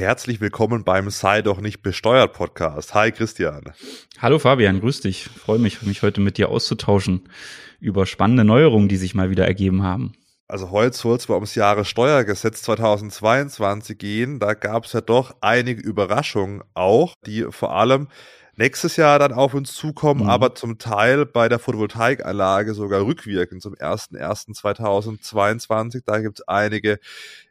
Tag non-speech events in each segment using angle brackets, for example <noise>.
Herzlich willkommen beim Sei doch nicht besteuert Podcast. Hi Christian. Hallo Fabian, grüß dich. Freue mich, mich heute mit dir auszutauschen über spannende Neuerungen, die sich mal wieder ergeben haben. Also heute soll es mal ums Jahressteuergesetz 2022 gehen. Da gab es ja doch einige Überraschungen auch, die vor allem nächstes Jahr dann auf uns zukommen, mhm. aber zum Teil bei der Photovoltaikanlage sogar rückwirkend zum 01.01.2022. Da gibt es einige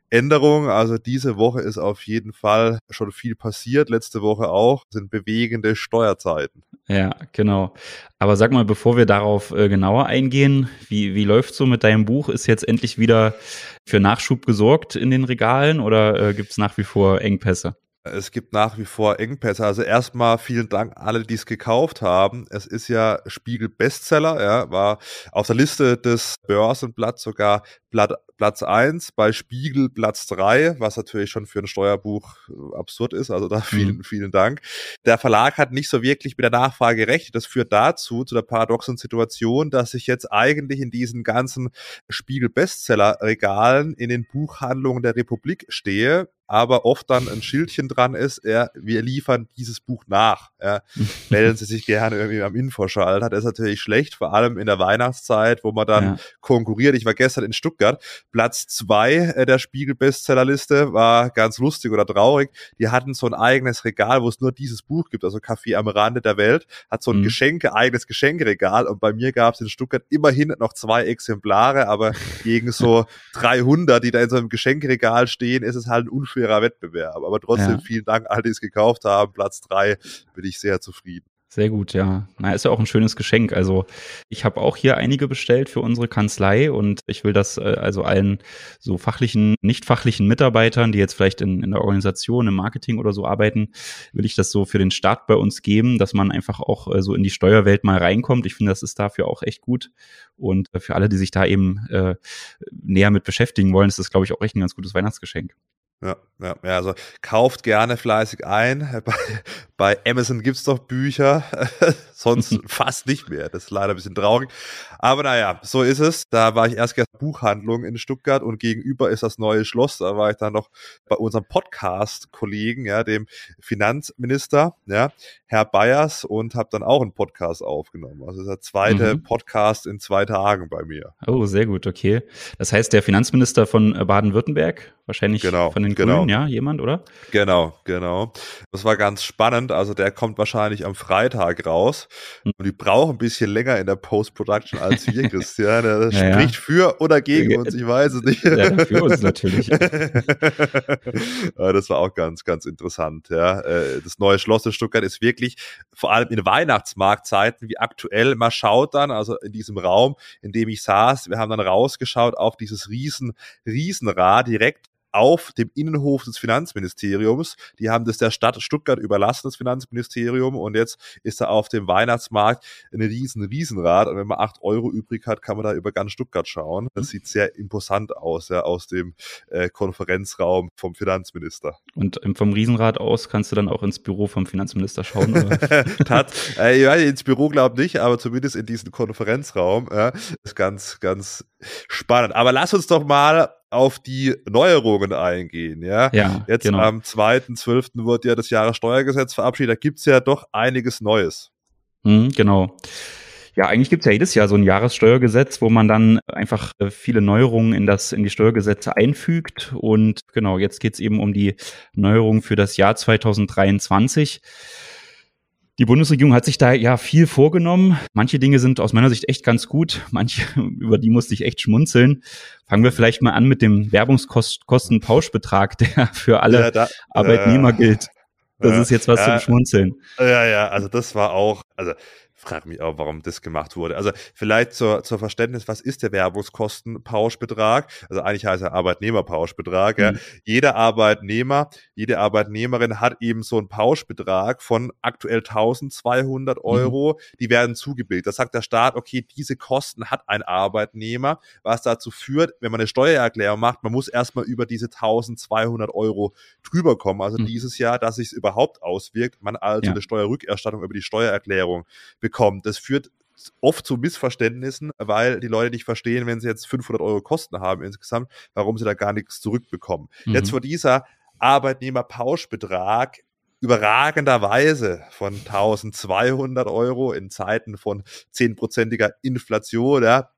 Änderungen. Also diese Woche ist auf jeden Fall schon viel passiert. Letzte Woche auch sind bewegende Steuerzeiten. Ja, genau. Aber sag mal, bevor wir darauf äh, genauer eingehen, wie, wie läuft so mit deinem Buch? Ist jetzt endlich wieder für Nachschub gesorgt in den Regalen oder äh, gibt es nach wie vor Engpässe? Es gibt nach wie vor Engpässe. Also erstmal vielen Dank alle, die es gekauft haben. Es ist ja Spiegel Bestseller, ja, war auf der Liste des Börsenblatts sogar Blatt, Platz 1, bei Spiegel Platz 3, was natürlich schon für ein Steuerbuch äh, absurd ist. Also da <laughs> vielen, mhm. vielen Dank. Der Verlag hat nicht so wirklich mit der Nachfrage gerechnet. Das führt dazu, zu der paradoxen Situation, dass ich jetzt eigentlich in diesen ganzen Spiegel Bestseller Regalen in den Buchhandlungen der Republik stehe aber oft dann ein Schildchen dran ist, ja, wir liefern dieses Buch nach. Ja. <laughs> Melden Sie sich gerne irgendwie am Infoschalter. Das ist natürlich schlecht, vor allem in der Weihnachtszeit, wo man dann ja. konkurriert. Ich war gestern in Stuttgart, Platz zwei äh, der Spiegel-Bestsellerliste, war ganz lustig oder traurig. Die hatten so ein eigenes Regal, wo es nur dieses Buch gibt, also Kaffee am Rande der Welt, hat so ein mhm. Geschenke, eigenes Geschenkeregal und bei mir gab es in Stuttgart immerhin noch zwei Exemplare, aber gegen so <laughs> 300, die da in so einem Geschenkeregal stehen, ist es halt ein unfair fairer Wettbewerb. Aber trotzdem ja. vielen Dank all die es gekauft haben. Platz drei bin ich sehr zufrieden. Sehr gut, ja. Na, ist ja auch ein schönes Geschenk. Also ich habe auch hier einige bestellt für unsere Kanzlei und ich will das äh, also allen so fachlichen, nicht fachlichen Mitarbeitern, die jetzt vielleicht in, in der Organisation, im Marketing oder so arbeiten, will ich das so für den Start bei uns geben, dass man einfach auch äh, so in die Steuerwelt mal reinkommt. Ich finde, das ist dafür auch echt gut. Und äh, für alle, die sich da eben äh, näher mit beschäftigen wollen, ist das, glaube ich, auch echt ein ganz gutes Weihnachtsgeschenk. Ja, ja, ja, also kauft gerne fleißig ein. <laughs> Bei, bei Amazon gibt's doch Bücher, <laughs> sonst <laughs> fast nicht mehr. Das ist leider ein bisschen traurig. Aber naja, so ist es. Da war ich erst gestern Buchhandlung in Stuttgart und gegenüber ist das neue Schloss. Da war ich dann noch bei unserem Podcast-Kollegen, ja, dem Finanzminister, ja, Herr Bayers und habe dann auch einen Podcast aufgenommen. Also der zweite mhm. Podcast in zwei Tagen bei mir. Oh, sehr gut, okay. Das heißt, der Finanzminister von Baden-Württemberg, wahrscheinlich genau, von den Grünen, genau. ja, jemand, oder? Genau, genau. Das war ganz spannend. Also der kommt wahrscheinlich am Freitag raus. Mhm. Und die brauchen ein bisschen länger in der Post-Production als wir, <laughs> Christian. Das ja, spricht für oder gegen uns, ich weiß es nicht. Ja, für uns natürlich. <laughs> das war auch ganz, ganz interessant. Ja. Äh, das neue Schloss in Stuttgart ist wirklich, vor allem in Weihnachtsmarktzeiten, wie aktuell, man schaut dann, also in diesem Raum, in dem ich saß, wir haben dann rausgeschaut auf dieses riesen, Riesenrad direkt auf dem Innenhof des Finanzministeriums. Die haben das der Stadt Stuttgart überlassen, das Finanzministerium, und jetzt ist da auf dem Weihnachtsmarkt ein riesen Riesenrad. Und wenn man acht Euro übrig hat, kann man da über ganz Stuttgart schauen. Das mhm. sieht sehr imposant aus, ja, aus dem äh, Konferenzraum vom Finanzminister. Und vom Riesenrad aus kannst du dann auch ins Büro vom Finanzminister schauen, oder? <laughs> Tat, <laughs> äh, ja, ins Büro glaube nicht, aber zumindest in diesen Konferenzraum. Ja, ist ganz, ganz spannend. Aber lass uns doch mal auf die Neuerungen eingehen. Ja, ja jetzt genau. am 2.12. wird ja das Jahressteuergesetz verabschiedet. Da gibt's ja doch einiges Neues. Mhm, genau. Ja, eigentlich gibt's ja jedes Jahr so ein Jahressteuergesetz, wo man dann einfach äh, viele Neuerungen in das in die Steuergesetze einfügt. Und genau, jetzt geht's eben um die Neuerungen für das Jahr 2023. Die Bundesregierung hat sich da ja viel vorgenommen. Manche Dinge sind aus meiner Sicht echt ganz gut. Manche, <laughs> über die musste ich echt schmunzeln. Fangen wir vielleicht mal an mit dem Werbungskostenpauschbetrag, <laughs> der für alle ja, da, Arbeitnehmer äh, gilt. Das ja, ist jetzt was ja, zum Schmunzeln. Ja, ja, also das war auch, also frage mich auch, warum das gemacht wurde. Also vielleicht zur, zur Verständnis, was ist der Werbungskostenpauschbetrag? Also eigentlich heißt er Arbeitnehmerpauschbetrag. Mhm. Ja. Jeder Arbeitnehmer, jede Arbeitnehmerin hat eben so einen Pauschbetrag von aktuell 1200 mhm. Euro. Mhm. Die werden zugebildet. Da sagt der Staat, okay, diese Kosten hat ein Arbeitnehmer, was dazu führt, wenn man eine Steuererklärung macht, man muss erstmal über diese 1200 Euro drüber kommen. Also mhm. dieses Jahr, dass sich es überhaupt auswirkt, man also ja. eine Steuerrückerstattung über die Steuererklärung bekommt bekommt. Das führt oft zu Missverständnissen, weil die Leute nicht verstehen, wenn sie jetzt 500 Euro Kosten haben insgesamt, warum sie da gar nichts zurückbekommen. Mhm. Jetzt vor dieser Arbeitnehmerpauschbetrag überragenderweise von 1200 Euro in Zeiten von zehnprozentiger Inflation ja,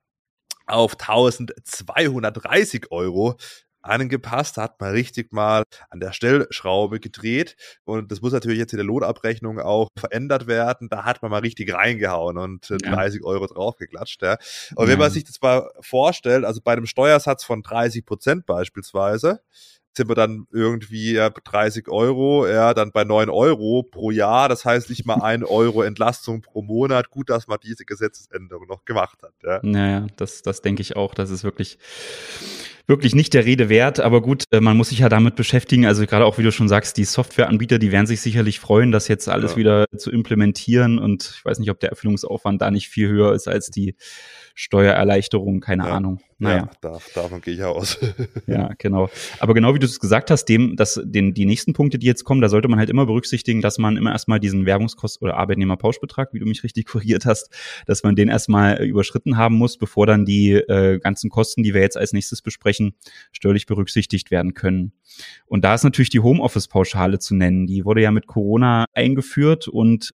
auf 1230 Euro angepasst, hat man richtig mal an der Stellschraube gedreht und das muss natürlich jetzt in der Lohnabrechnung auch verändert werden. Da hat man mal richtig reingehauen und äh, ja. 30 Euro draufgeklatscht. Ja. Und wenn man sich das mal vorstellt, also bei einem Steuersatz von 30 Prozent beispielsweise, sind wir dann irgendwie ja, 30 Euro, ja, dann bei 9 Euro pro Jahr. Das heißt nicht mal ein <laughs> Euro Entlastung pro Monat. Gut, dass man diese Gesetzesänderung noch gemacht hat. Ja, naja, das, das denke ich auch. Das ist wirklich, wirklich nicht der Rede wert. Aber gut, äh, man muss sich ja damit beschäftigen. Also gerade auch, wie du schon sagst, die Softwareanbieter, die werden sich sicherlich freuen, das jetzt alles ja. wieder zu implementieren. Und ich weiß nicht, ob der Erfüllungsaufwand da nicht viel höher ist als die Steuererleichterung, keine ja. Ahnung. Naja. Ja, davon gehe ich aus. <laughs> ja, genau. Aber genau wie du es gesagt hast, dem, dass den, die nächsten Punkte, die jetzt kommen, da sollte man halt immer berücksichtigen, dass man immer erstmal diesen Werbungskost- oder Arbeitnehmerpauschbetrag, wie du mich richtig <laughs> korrigiert hast, dass man den erstmal äh, überschritten haben muss, bevor dann die äh, ganzen Kosten, die wir jetzt als nächstes besprechen, steuerlich berücksichtigt werden können. Und da ist natürlich die Homeoffice-Pauschale zu nennen. Die wurde ja mit Corona eingeführt und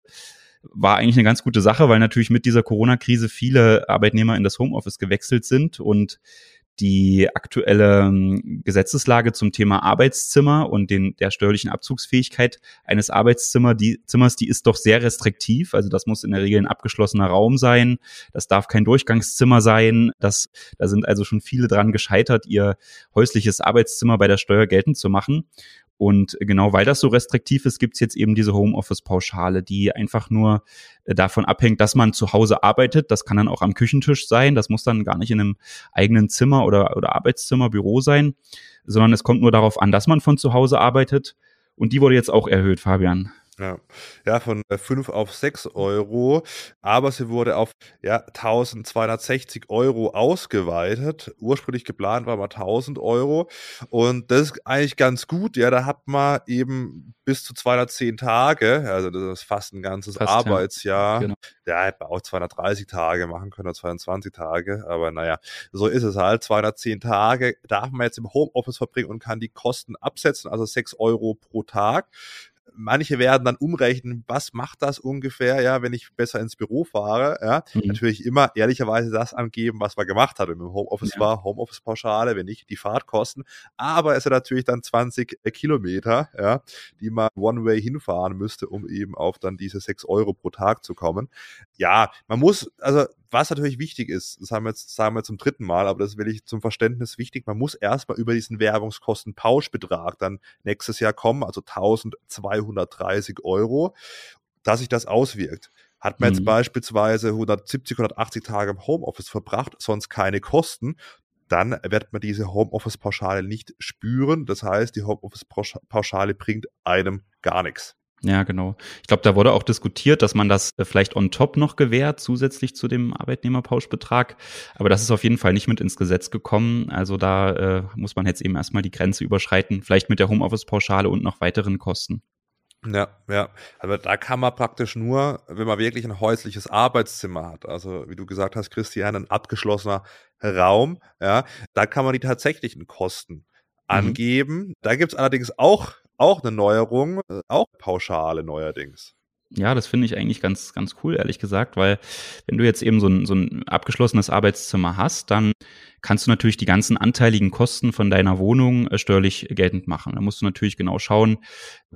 war eigentlich eine ganz gute Sache, weil natürlich mit dieser Corona-Krise viele Arbeitnehmer in das Homeoffice gewechselt sind und die aktuelle ähm, Gesetzeslage zum Thema Arbeitszimmer und den, der steuerlichen Abzugsfähigkeit eines Arbeitszimmer, die, Zimmers, die ist doch sehr restriktiv. Also das muss in der Regel ein abgeschlossener Raum sein. Das darf kein Durchgangszimmer sein. Das, da sind also schon viele dran gescheitert, ihr häusliches Arbeitszimmer bei der Steuer geltend zu machen. Und genau weil das so restriktiv ist, gibt's jetzt eben diese Homeoffice-Pauschale, die einfach nur äh, davon abhängt, dass man zu Hause arbeitet. Das kann dann auch am Küchentisch sein. Das muss dann gar nicht in einem eigenen Zimmer oder, oder Arbeitszimmer, Büro sein, sondern es kommt nur darauf an, dass man von zu Hause arbeitet. Und die wurde jetzt auch erhöht, Fabian. Ja, ja von 5 äh, auf 6 Euro, aber sie wurde auf ja, 1260 Euro ausgeweitet. Ursprünglich geplant war mal 1000 Euro und das ist eigentlich ganz gut. Ja, da hat man eben bis zu 210 Tage, also das ist fast ein ganzes fast, Arbeitsjahr. Ja, genau. ja, hätte man auch 230 Tage machen können oder 22 Tage, aber naja, so ist es halt. 210 Tage darf man jetzt im Homeoffice verbringen und kann die Kosten absetzen, also 6 Euro pro Tag manche werden dann umrechnen, was macht das ungefähr, ja, wenn ich besser ins Büro fahre, ja. Mhm. Natürlich immer ehrlicherweise das angeben, was man gemacht hat. Wenn man im Homeoffice ja. war, Homeoffice-Pauschale, wenn nicht, die Fahrtkosten. Aber es sind natürlich dann 20 Kilometer, ja, die man One-Way hinfahren müsste, um eben auf dann diese 6 Euro pro Tag zu kommen. Ja, man muss, also was natürlich wichtig ist, das haben wir jetzt sagen wir zum dritten Mal, aber das will ich zum Verständnis wichtig, man muss erstmal über diesen Werbungskostenpauschbetrag dann nächstes Jahr kommen, also 1230 Euro, dass sich das auswirkt. Hat man mhm. jetzt beispielsweise 170, 180 Tage im Homeoffice verbracht, sonst keine Kosten, dann wird man diese Homeoffice-Pauschale nicht spüren. Das heißt, die Homeoffice-Pauschale bringt einem gar nichts. Ja, genau. Ich glaube, da wurde auch diskutiert, dass man das äh, vielleicht on top noch gewährt, zusätzlich zu dem Arbeitnehmerpauschbetrag. Aber das ist auf jeden Fall nicht mit ins Gesetz gekommen. Also da äh, muss man jetzt eben erstmal die Grenze überschreiten, vielleicht mit der Homeoffice-Pauschale und noch weiteren Kosten. Ja, ja. Aber da kann man praktisch nur, wenn man wirklich ein häusliches Arbeitszimmer hat, also wie du gesagt hast, Christian, ein abgeschlossener Raum, ja, da kann man die tatsächlichen Kosten mhm. angeben. Mhm. Da gibt's allerdings auch auch eine Neuerung, äh, auch Pauschale neuerdings. Ja, das finde ich eigentlich ganz, ganz cool, ehrlich gesagt, weil wenn du jetzt eben so ein, so ein abgeschlossenes Arbeitszimmer hast, dann kannst du natürlich die ganzen anteiligen Kosten von deiner Wohnung äh, steuerlich geltend machen. Da musst du natürlich genau schauen,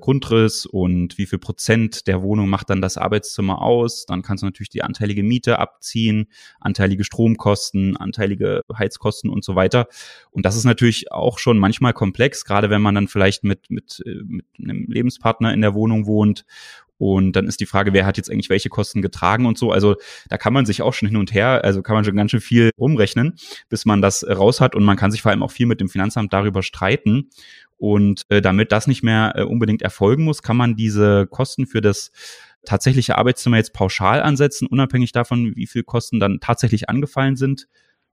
Grundriss und wie viel Prozent der Wohnung macht dann das Arbeitszimmer aus. Dann kannst du natürlich die anteilige Miete abziehen, anteilige Stromkosten, anteilige Heizkosten und so weiter. Und das ist natürlich auch schon manchmal komplex, gerade wenn man dann vielleicht mit, mit, äh, mit einem Lebenspartner in der Wohnung wohnt und dann ist die Frage, wer hat jetzt eigentlich welche Kosten getragen und so. Also da kann man sich auch schon hin und her, also kann man schon ganz schön viel rumrechnen, bis man das raus hat. Und man kann sich vor allem auch viel mit dem Finanzamt darüber streiten. Und äh, damit das nicht mehr äh, unbedingt erfolgen muss, kann man diese Kosten für das tatsächliche Arbeitszimmer jetzt pauschal ansetzen, unabhängig davon, wie viel Kosten dann tatsächlich angefallen sind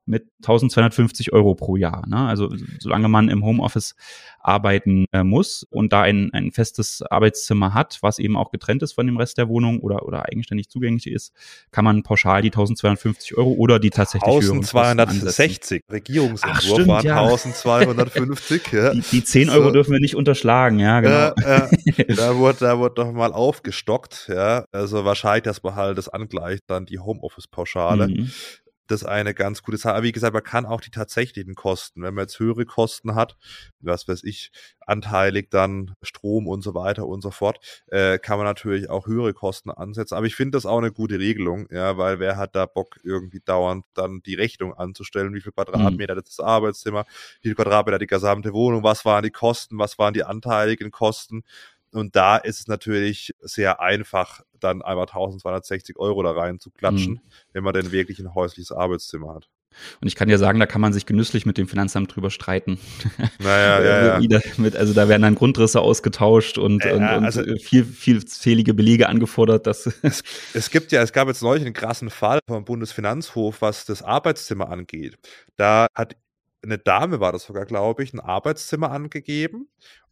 mit 1250 Euro pro Jahr. Ne? Also solange man im Homeoffice arbeiten äh, muss und da ein, ein festes Arbeitszimmer hat, was eben auch getrennt ist von dem Rest der Wohnung oder, oder eigenständig zugänglich ist, kann man pauschal die 1250 Euro oder die tatsächlich 1260. Regierungsentwurf waren ja. 1250. Ja. Die, die 10 Euro so. dürfen wir nicht unterschlagen, ja, genau. Äh, <laughs> äh, da wurde, da wurde doch mal aufgestockt, ja. Also wahrscheinlich, dass man halt das angleicht, dann die Homeoffice-Pauschale. Mhm das eine ganz gute Sache. Aber wie gesagt, man kann auch die tatsächlichen Kosten, wenn man jetzt höhere Kosten hat, was weiß ich, anteilig dann Strom und so weiter und so fort, äh, kann man natürlich auch höhere Kosten ansetzen. Aber ich finde das auch eine gute Regelung, ja, weil wer hat da Bock, irgendwie dauernd dann die Rechnung anzustellen, wie viel Quadratmeter mhm. das Arbeitszimmer, wie viel Quadratmeter die gesamte Wohnung, was waren die Kosten, was waren die anteiligen Kosten. Und da ist es natürlich sehr einfach, dann einfach 1260 Euro da rein zu klatschen, mhm. wenn man denn wirklich ein häusliches Arbeitszimmer hat. Und ich kann dir sagen, da kann man sich genüsslich mit dem Finanzamt drüber streiten. Naja, ja, <laughs> ja. Mit, also da werden dann Grundrisse ausgetauscht und, ja, und, und also, viel, vielzählige Belege angefordert. Dass <laughs> es, es gibt ja, es gab jetzt neulich einen krassen Fall vom Bundesfinanzhof, was das Arbeitszimmer angeht. Da hat eine Dame war das sogar, glaube ich, ein Arbeitszimmer angegeben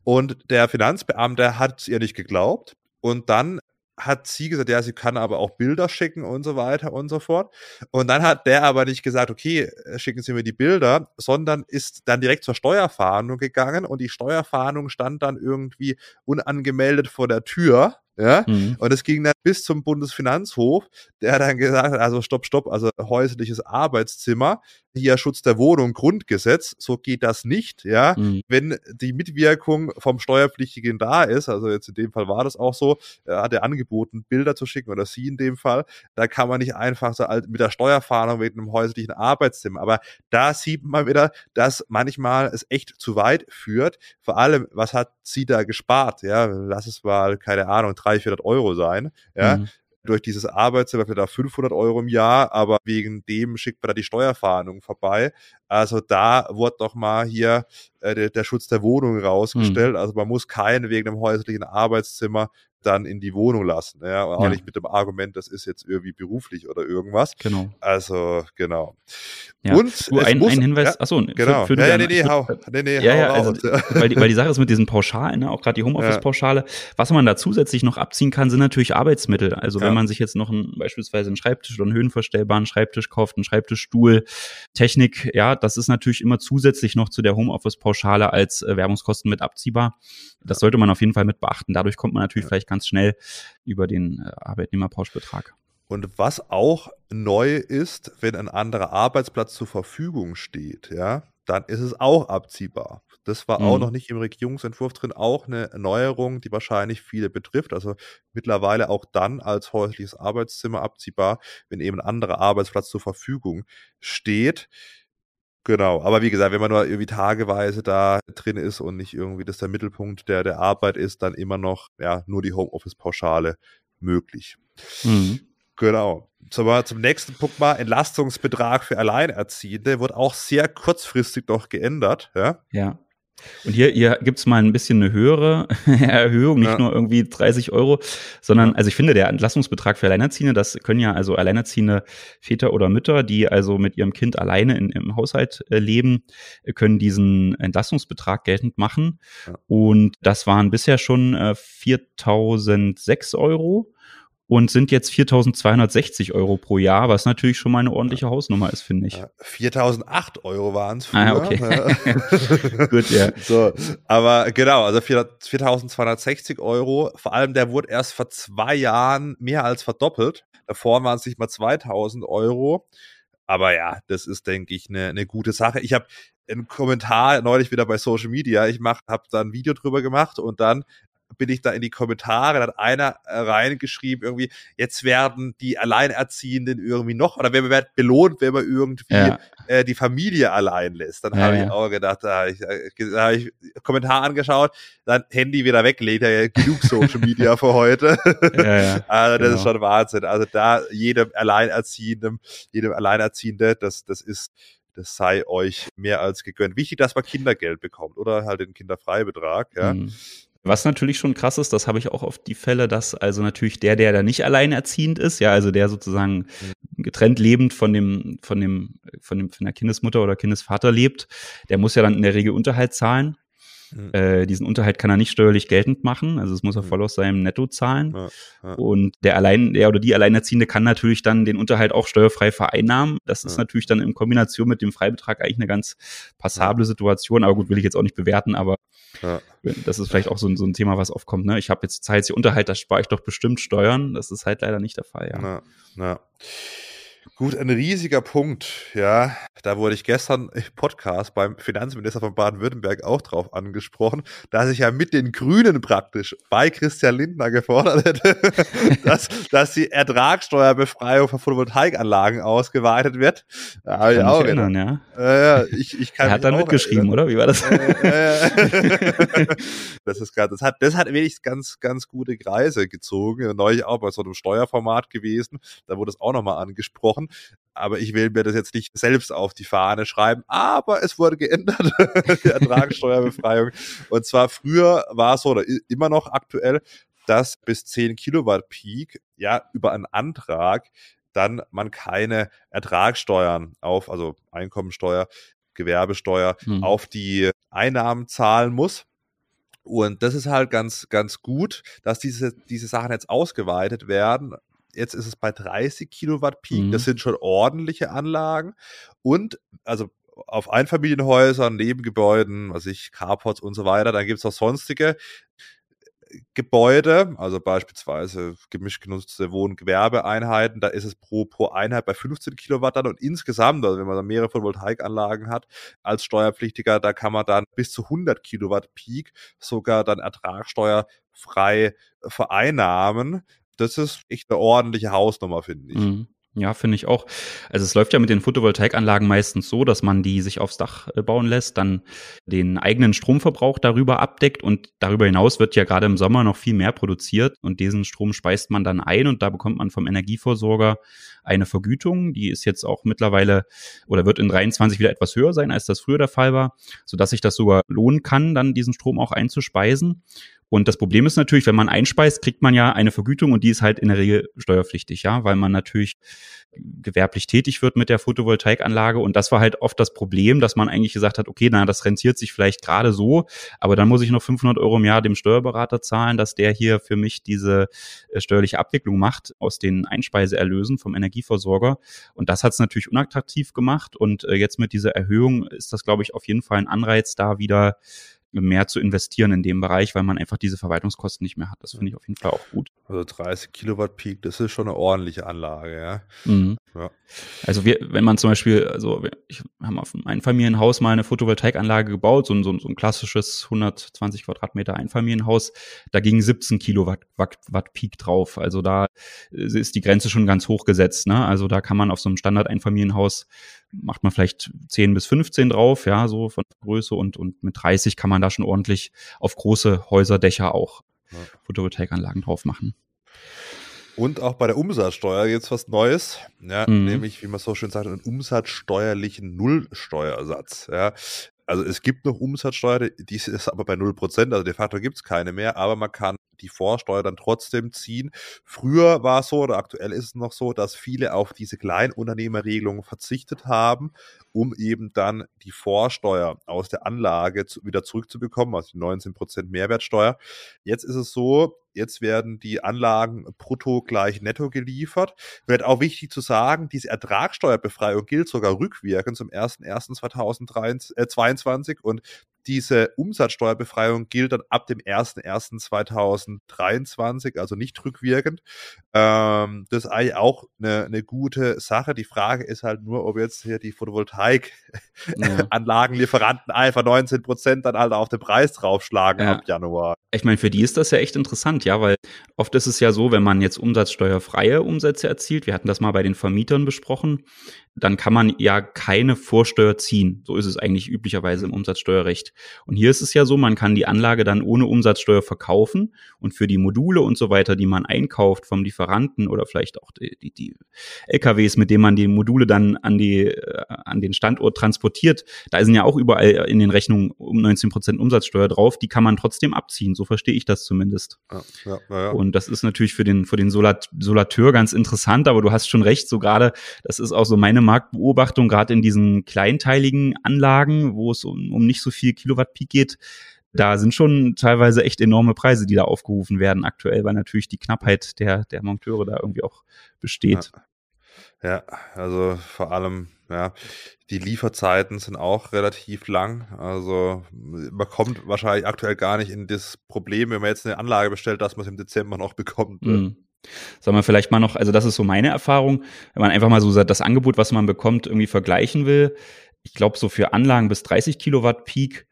und der Finanzbeamte hat ihr nicht geglaubt. Und dann hat sie gesagt, ja, sie kann aber auch Bilder schicken und so weiter und so fort. Und dann hat der aber nicht gesagt, okay, äh, schicken Sie mir die Bilder, sondern ist dann direkt zur Steuerfahndung gegangen und die Steuerfahndung stand dann irgendwie unangemeldet vor der Tür ja, mhm. und es ging dann bis zum Bundesfinanzhof, der dann gesagt hat, also stopp, stopp, also häusliches Arbeitszimmer, hier Schutz der Wohnung, Grundgesetz, so geht das nicht, ja. Mhm. Wenn die Mitwirkung vom Steuerpflichtigen da ist, also jetzt in dem Fall war das auch so, er hat er angeboten, Bilder zu schicken oder sie in dem Fall, da kann man nicht einfach so mit der Steuerfahndung mit einem häuslichen Arbeitszimmer, aber da sieht man wieder, dass manchmal es echt zu weit führt, vor allem, was hat sie da gespart, ja, lass es mal, keine Ahnung, 300, 400 Euro sein, ja, mhm. durch dieses Arbeitszimmer vielleicht auch 500 Euro im Jahr, aber wegen dem schickt man da die Steuerfahndung vorbei. Also da wurde doch mal hier äh, der, der, Schutz der Wohnung rausgestellt. Mhm. Also man muss keinen wegen einem häuslichen Arbeitszimmer dann in die Wohnung lassen. Ja? Auch ja. nicht mit dem Argument, das ist jetzt irgendwie beruflich oder irgendwas. Genau. Also, genau. Ja. Und du, ein, muss, ein Hinweis, ja, achso, genau. Für, für ja, ja, nee, nee, hau, nee, nee, ja, ja, also, weil, die, weil die Sache ist mit diesen Pauschalen, ne, auch gerade die Homeoffice-Pauschale, was man da zusätzlich noch abziehen kann, sind natürlich Arbeitsmittel. Also wenn man sich jetzt noch ein, beispielsweise einen Schreibtisch oder einen höhenverstellbaren Schreibtisch kauft, einen Schreibtischstuhl, Technik, ja, das ist natürlich immer zusätzlich noch zu der Homeoffice-Pauschale als äh, Werbungskosten mit abziehbar. Das sollte man auf jeden Fall mit beachten. Dadurch kommt man natürlich vielleicht ganz schnell über den äh, Arbeitnehmerpauschbetrag. Und was auch neu ist, wenn ein anderer Arbeitsplatz zur Verfügung steht, ja, dann ist es auch abziehbar. Das war mhm. auch noch nicht im Regierungsentwurf drin, auch eine Neuerung, die wahrscheinlich viele betrifft. Also mittlerweile auch dann als häusliches Arbeitszimmer abziehbar, wenn eben ein anderer Arbeitsplatz zur Verfügung steht. Genau, aber wie gesagt, wenn man nur irgendwie tageweise da drin ist und nicht irgendwie das der Mittelpunkt der, der Arbeit ist, dann immer noch ja nur die Homeoffice-Pauschale möglich. Mhm. Genau. Zum, zum nächsten Punkt mal, Entlastungsbetrag für Alleinerziehende wird auch sehr kurzfristig noch geändert. Ja. ja. Und hier, hier gibt's mal ein bisschen eine höhere <laughs> Erhöhung, nicht ja. nur irgendwie 30 Euro, sondern, also ich finde, der Entlastungsbetrag für Alleinerziehende, das können ja also alleinerziehende Väter oder Mütter, die also mit ihrem Kind alleine in, im Haushalt äh, leben, können diesen Entlastungsbetrag geltend machen. Ja. Und das waren bisher schon äh, 4.006 Euro und sind jetzt 4.260 Euro pro Jahr, was natürlich schon mal eine ordentliche Hausnummer ist, finde ich. 4.008 Euro waren es ah, früher. Ah, okay. <laughs> Gut, ja. So, aber genau, also 4.260 Euro. Vor allem, der wurde erst vor zwei Jahren mehr als verdoppelt. Davor waren es nicht mal 2.000 Euro. Aber ja, das ist, denke ich, eine, eine gute Sache. Ich habe einen Kommentar neulich wieder bei Social Media. Ich mach, habe da ein Video drüber gemacht und dann bin ich da in die Kommentare, da hat einer äh, reingeschrieben, irgendwie, jetzt werden die Alleinerziehenden irgendwie noch, oder wer wird belohnt, wenn man irgendwie ja. äh, die Familie allein lässt. Dann ja, habe ich ja. auch gedacht, da habe ich, äh, da hab ich Kommentar angeschaut, dann Handy wieder weglegt, ja genug Social Media für heute. <laughs> <laughs> Also das genau. ist schon Wahnsinn. Also da jedem Alleinerziehenden, jedem Alleinerziehende, das, das ist, das sei euch mehr als gegönnt. Wichtig, dass man Kindergeld bekommt oder halt den Kinderfreibetrag, ja. Mhm Was natürlich schon krass ist, das habe ich auch oft die Fälle, dass also natürlich der, der da nicht alleinerziehend ist, ja, also der sozusagen getrennt lebend von dem, von dem, von dem, von der Kindesmutter oder Kindesvater lebt, der muss ja dann in der Regel Unterhalt zahlen. Mhm. Äh, diesen Unterhalt kann er nicht steuerlich geltend machen, also es muss er mhm. voll aus seinem Netto zahlen. Ja, ja. Und der allein, der oder die Alleinerziehende kann natürlich dann den Unterhalt auch steuerfrei vereinnahmen. Das ist ja. natürlich dann in Kombination mit dem Freibetrag eigentlich eine ganz passable Situation. Aber gut, will ich jetzt auch nicht bewerten, aber das ist vielleicht auch so ein, so ein Thema, was oft kommt. Ne? Ich habe jetzt Zeit, hier Unterhalt, da spare ich doch bestimmt Steuern. Das ist halt leider nicht der Fall, ja. Gut, ein riesiger Punkt, ja. Da wurde ich gestern im Podcast beim Finanzminister von Baden-Württemberg auch drauf angesprochen, dass ich ja mit den Grünen praktisch bei Christian Lindner gefordert hätte, <laughs> dass, dass die Ertragssteuerbefreiung von Photovoltaikanlagen ausgeweitet wird. Da kann ich auch erinnern, ja. Äh, ich, ich kann er hat da mitgeschrieben, oder? Wie war das? Äh, <laughs> das ist gerade, das hat, das hat wenigstens ganz, ganz gute Kreise gezogen. Neulich auch bei so einem Steuerformat gewesen. Da wurde es auch nochmal angesprochen aber ich will mir das jetzt nicht selbst auf die Fahne schreiben, aber es wurde geändert, <laughs> die Ertragssteuerbefreiung. Und zwar früher war es so, oder immer noch aktuell, dass bis 10 Kilowatt Peak, ja, über einen Antrag dann man keine Ertragssteuern auf, also Einkommensteuer, Gewerbesteuer hm. auf die Einnahmen zahlen muss. Und das ist halt ganz, ganz gut, dass diese, diese Sachen jetzt ausgeweitet werden Jetzt ist es bei 30 Kilowatt Peak. Mhm. Das sind schon ordentliche Anlagen. Und also auf Einfamilienhäusern, Nebengebäuden, was ich, Carports und so weiter. Dann gibt es auch sonstige Gebäude, also beispielsweise gemischt genutzte Wohn-Gewerbeeinheiten, da ist es pro, pro Einheit bei 15 Kilowatt dann und insgesamt, also wenn man da mehrere Photovoltaikanlagen hat, als Steuerpflichtiger, da kann man dann bis zu 100 Kilowatt Peak sogar dann ertragsteuerfrei vereinnahmen das ist echt eine ordentliche Hausnummer, finde ich. Mhm. Ja, finde ich auch. Also es läuft ja mit den Photovoltaikanlagen meistens so, dass man die sich aufs Dach äh, bauen lässt, dann den eigenen Stromverbrauch darüber abdeckt und darüber hinaus wird ja gerade im Sommer noch viel mehr produziert und diesen Strom speist man dann ein und da bekommt man vom Energieversorger eine Vergütung. Die ist jetzt auch mittlerweile oder wird in 23 wieder etwas höher sein, als das früher der Fall war, sodass sich das sogar lohnen kann, dann diesen Strom auch einzuspeisen. Und das Problem ist natürlich, wenn man einspeist, kriegt man ja eine Vergütung und die ist halt in der Regel steuerpflichtig, ja, weil man natürlich gewerblich tätig wird mit der Photovoltaikanlage. Und das war halt oft das Problem, dass man eigentlich gesagt hat, okay, na, das rentiert sich vielleicht gerade so, aber dann muss ich noch 500 Euro im Jahr dem Steuerberater zahlen, dass der hier für mich diese äh, steuerliche Abwicklung macht aus den Einspeiseerlösen vom Energieversorger. Und das hat es natürlich unattraktiv gemacht. Und äh, jetzt mit dieser Erhöhung ist das, glaube ich, auf jeden Fall ein Anreiz, da wieder mehr zu investieren in dem Bereich, weil man einfach diese Verwaltungskosten nicht mehr hat. Das finde ich auf jeden Fall auch gut. Also 30 Kilowatt Peak, das ist schon eine ordentliche Anlage, ja. Mhm. ja. Also wir, wenn man zum Beispiel, also ich habe auf einem Einfamilienhaus mal eine Photovoltaikanlage gebaut, so ein, so ein, so ein klassisches 120 Quadratmeter Einfamilienhaus, da ging 17 Kilowatt Watt, Watt Peak drauf. Also da ist die Grenze schon ganz hoch gesetzt. Ne? Also da kann man auf so einem Standard-Einfamilienhaus macht man vielleicht 10 bis 15 drauf, ja, so von Größe und, und mit 30 kann man da schon ordentlich auf große Häuserdächer auch ja. Photovoltaikanlagen drauf machen. Und auch bei der Umsatzsteuer jetzt was Neues, ja, mhm. nämlich, wie man so schön sagt, einen umsatzsteuerlichen Nullsteuersatz. Ja. Also es gibt noch Umsatzsteuer, die ist aber bei 0%, also de facto gibt es keine mehr, aber man kann die Vorsteuer dann trotzdem ziehen. Früher war es so, oder aktuell ist es noch so, dass viele auf diese Kleinunternehmerregelung verzichtet haben, um eben dann die Vorsteuer aus der Anlage zu, wieder zurückzubekommen, also die 19% Mehrwertsteuer. Jetzt ist es so, Jetzt werden die Anlagen brutto gleich netto geliefert. Wird auch wichtig zu sagen, diese Ertragssteuerbefreiung gilt sogar rückwirkend zum 01.01.2022 äh, und diese Umsatzsteuerbefreiung gilt dann ab dem 01.01.2023, also nicht rückwirkend. Ähm, das ist eigentlich auch eine, eine gute Sache. Die Frage ist halt nur, ob jetzt hier die Photovoltaikanlagenlieferanten ja. <laughs> einfach 19 Prozent dann halt auf den Preis draufschlagen ja. ab Januar. Ich meine, für die ist das ja echt interessant, ja, weil oft ist es ja so, wenn man jetzt umsatzsteuerfreie Umsätze erzielt, wir hatten das mal bei den Vermietern besprochen, dann kann man ja keine Vorsteuer ziehen. So ist es eigentlich üblicherweise im Umsatzsteuerrecht. Und hier ist es ja so, man kann die Anlage dann ohne Umsatzsteuer verkaufen und für die Module und so weiter, die man einkauft vom Lieferanten oder vielleicht auch die, die, die LKWs, mit denen man die Module dann an, die, äh, an den Standort transportiert, da sind ja auch überall in den Rechnungen um 19 Prozent Umsatzsteuer drauf, die kann man trotzdem abziehen. So verstehe ich das zumindest. Ja, ja, ja. Und das ist natürlich für den, für den Solat Solateur ganz interessant, aber du hast schon recht, so gerade, das ist auch so meine Marktbeobachtung, gerade in diesen kleinteiligen Anlagen, wo es um, um nicht so viel Kilowatt Peak geht, da sind schon teilweise echt enorme Preise, die da aufgerufen werden aktuell, weil natürlich die Knappheit der, der Monteure da irgendwie auch besteht. Ja, ja also vor allem, ja, die Lieferzeiten sind auch relativ lang. Also man kommt wahrscheinlich aktuell gar nicht in das Problem, wenn man jetzt eine Anlage bestellt, dass man es im Dezember noch bekommt. Ne? Mhm. Sagen wir vielleicht mal noch, also das ist so meine Erfahrung, wenn man einfach mal so das Angebot, was man bekommt, irgendwie vergleichen will. Ich glaube, so für Anlagen bis 30 Kilowatt Peak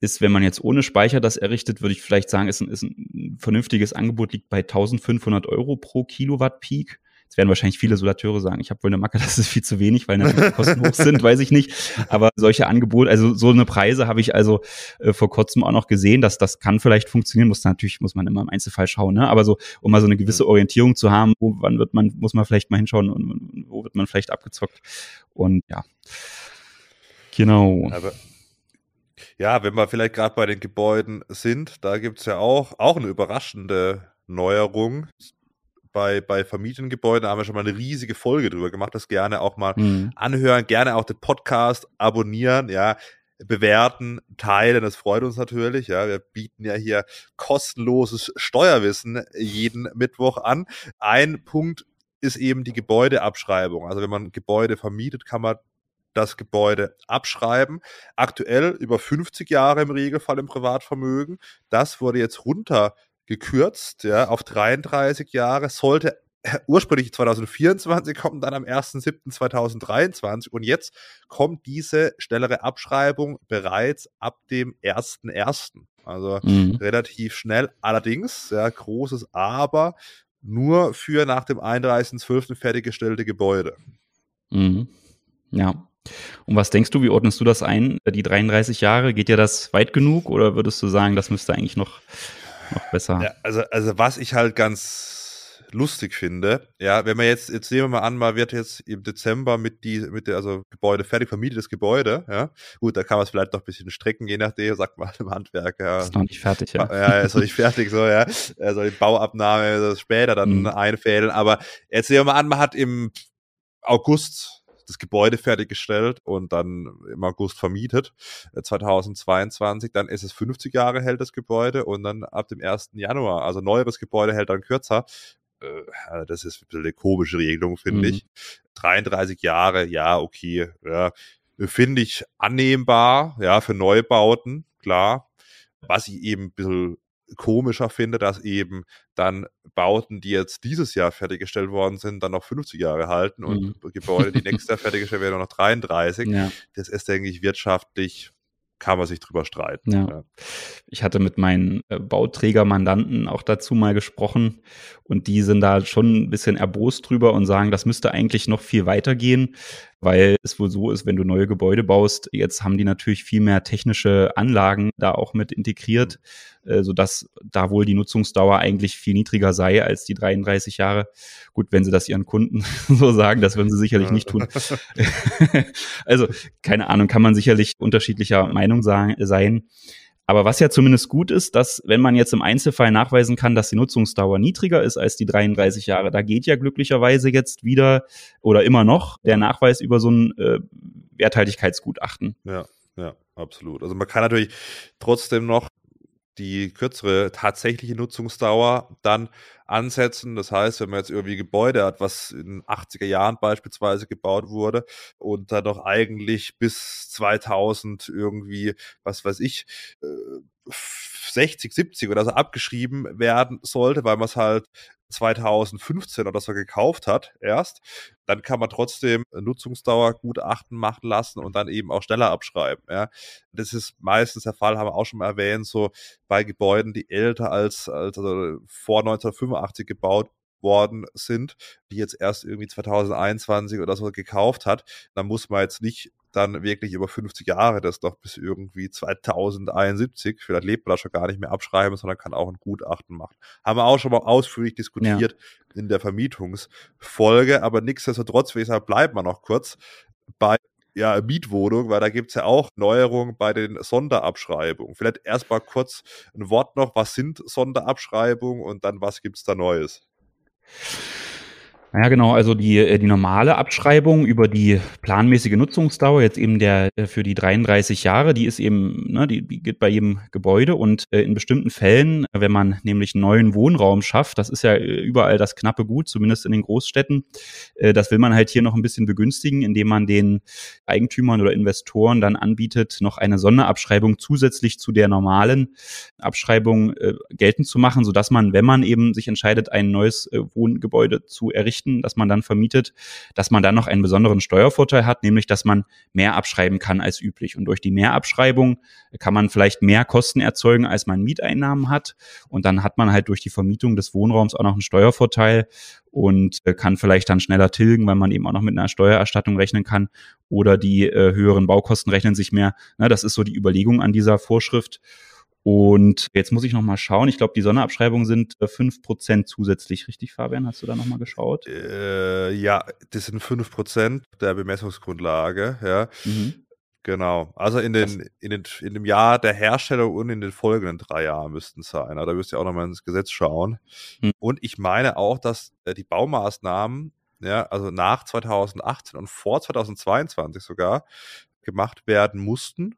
ist, wenn man jetzt ohne Speicher das errichtet, würde ich vielleicht sagen, ist ein, ist ein vernünftiges Angebot, liegt bei 1500 Euro pro Kilowatt Peak. Jetzt werden wahrscheinlich viele Solateure sagen, ich habe wohl eine Macke, <laughs> das ist viel zu wenig, weil die Kosten hoch sind, <laughs> weiß ich nicht. Aber solche Angebote, also so eine Preise habe ich also äh, vor kurzem auch noch gesehen, dass das kann vielleicht funktionieren, muss natürlich, muss man immer im Einzelfall schauen, ne? Aber so, um mal so eine gewisse Orientierung zu haben, wo, wann wird man, muss man vielleicht mal hinschauen und wo wird man vielleicht abgezockt. Und ja. Genau. Aber ja, wenn wir vielleicht gerade bei den Gebäuden sind, da gibt es ja auch, auch eine überraschende Neuerung bei, bei Familiengebäuden haben wir schon mal eine riesige Folge drüber gemacht. Das gerne auch mal mhm. anhören, gerne auch den Podcast abonnieren, ja, bewerten, teilen. Das freut uns natürlich. Ja, wir bieten ja hier kostenloses Steuerwissen jeden Mittwoch an. Ein Punkt ist eben die Gebäudeabschreibung. Also wenn man Gebäude vermietet, kann man das Gebäude abschreiben. Aktuell über 50 Jahre im Regelfall im Privatvermögen. Das wurde jetzt runter gekürzt, ja, auf 33 Jahre, sollte ursprünglich 2024 kommen, dann am 1.7.2023 und jetzt kommt diese schnellere Abschreibung bereits ab dem 1.1. Also mhm. relativ schnell. Allerdings, ja, großes Aber, nur für nach dem 31.12. fertiggestellte Gebäude. Mhm. Ja. Und was denkst du, wie ordnest du das ein? Die 33 Jahre, geht ja das weit genug oder würdest du sagen, das müsste eigentlich noch noch besser. Ja, also, also was ich halt ganz lustig finde, ja, wenn man jetzt, jetzt nehmen wir mal an, man wird jetzt im Dezember mit die, mit der, also Gebäude fertig, vermietetes Gebäude, ja, gut, da kann man es vielleicht noch ein bisschen strecken, je nachdem, sagt man im Handwerk, ja. Ist noch nicht fertig, ja. Ja, ist noch nicht fertig, so, ja, also die Bauabnahme später dann mhm. einfädeln, aber jetzt nehmen wir mal an, man hat im August das Gebäude fertiggestellt und dann im August vermietet, 2022. Äh, dann ist es 50 Jahre hält das Gebäude und dann ab dem 1. Januar, also neueres Gebäude hält dann kürzer. Äh, das ist eine komische Regelung, finde mhm. ich. 33 Jahre, ja, okay, ja, finde ich annehmbar, ja, für Neubauten, klar. Was ich eben ein bisschen komischer finde, dass eben dann Bauten, die jetzt dieses Jahr fertiggestellt worden sind, dann noch 50 Jahre halten und mhm. Gebäude, die <laughs> nächstes Jahr fertiggestellt werden, noch 33. Ja. Das ist, denke ich, wirtschaftlich kann man sich drüber streiten. Ja. Ja. Ich hatte mit meinen äh, Bauträgermandanten auch dazu mal gesprochen und die sind da schon ein bisschen erbost drüber und sagen, das müsste eigentlich noch viel weiter gehen, weil es wohl so ist, wenn du neue Gebäude baust, jetzt haben die natürlich viel mehr technische Anlagen da auch mit integriert, äh, sodass da wohl die Nutzungsdauer eigentlich viel niedriger sei als die 33 Jahre. Gut, wenn sie das ihren Kunden <laughs> so sagen, das würden sie sicherlich nicht tun. <laughs> also, keine Ahnung, kann man sicherlich unterschiedlicher Meinung sagen, sein. Aber was ja zumindest gut ist, dass wenn man jetzt im Einzelfall nachweisen kann, dass die Nutzungsdauer niedriger ist als die 33 Jahre, da geht ja glücklicherweise jetzt wieder oder immer noch der Nachweis über so ein äh, Werthaltigkeitsgutachten. Ja, ja, absolut. Also man kann natürlich trotzdem noch die kürzere tatsächliche Nutzungsdauer dann ansetzen. Das heißt, wenn man jetzt irgendwie Gebäude hat, was in den 80er Jahren beispielsweise gebaut wurde und dann noch eigentlich bis 2000 irgendwie, was weiß ich, 60, äh, 70 oder so abgeschrieben werden sollte, weil man es halt 2015 oder so gekauft hat erst, dann kann man trotzdem Nutzungsdauergutachten machen lassen und dann eben auch schneller abschreiben. Ja. Das ist meistens der Fall, haben wir auch schon mal erwähnt, so bei Gebäuden, die älter als, als also vor 1985 gebaut worden sind, die jetzt erst irgendwie 2021 oder so gekauft hat, dann muss man jetzt nicht dann wirklich über 50 Jahre das doch bis irgendwie 2071, vielleicht lebt man da schon gar nicht mehr abschreiben, sondern kann auch ein Gutachten machen. Haben wir auch schon mal ausführlich diskutiert ja. in der Vermietungsfolge, aber nichtsdestotrotz, wie gesagt, bleibt man noch kurz bei ja, Mietwohnung, weil da gibt's ja auch Neuerungen bei den Sonderabschreibungen. Vielleicht erst mal kurz ein Wort noch, was sind Sonderabschreibungen und dann was gibt's da Neues? Ja, genau. Also die, äh, die normale Abschreibung über die planmäßige Nutzungsdauer, jetzt eben der äh, für die 33 Jahre, die ist eben, ne, die, die geht bei jedem Gebäude und äh, in bestimmten Fällen, wenn man nämlich neuen Wohnraum schafft, das ist ja überall das knappe Gut, zumindest in den Großstädten, das will man halt hier noch ein bisschen begünstigen, indem man den Eigentümern oder Investoren dann anbietet, noch eine Sonderabschreibung zusätzlich zu der normalen Abschreibung geltend zu machen, sodass man, wenn man eben sich entscheidet, ein neues Wohngebäude zu errichten, Geschichten, dass man dann vermietet, dass man dann noch einen besonderen Steuervorteil hat, nämlich dass man mehr abschreiben kann als üblich. Und durch die Mehrabschreibung kann man vielleicht mehr Kosten erzeugen, als man Mieteinnahmen hat. Und dann hat man halt durch die Vermietung des Wohnraums auch noch einen Steuervorteil und kann vielleicht dann schneller tilgen, weil man eben auch noch mit einer Steuererstattung rechnen kann oder die äh, höheren Baukosten rechnen sich mehr. Na, das ist so die Überlegung an dieser Vorschrift. Und jetzt muss ich noch mal schauen. Ich glaube, die Sonderabschreibungen sind äh, fünf Prozent zusätzlich, richtig, Fabian? Hast du da noch mal geschaut? Äh, ja, das sind fünf Prozent der Bemessungsgrundlage, ja. Mhm. Genau. Also in, den, in, den, in dem Jahr der Herstellung und in den folgenden drei Jahren müssten es sein. Da müsst ihr auch nochmal ins Gesetz schauen. Mhm. Und ich meine auch, dass äh, die Baumaßnahmen, ja, also nach 2018 und vor 2022 sogar, gemacht werden mussten.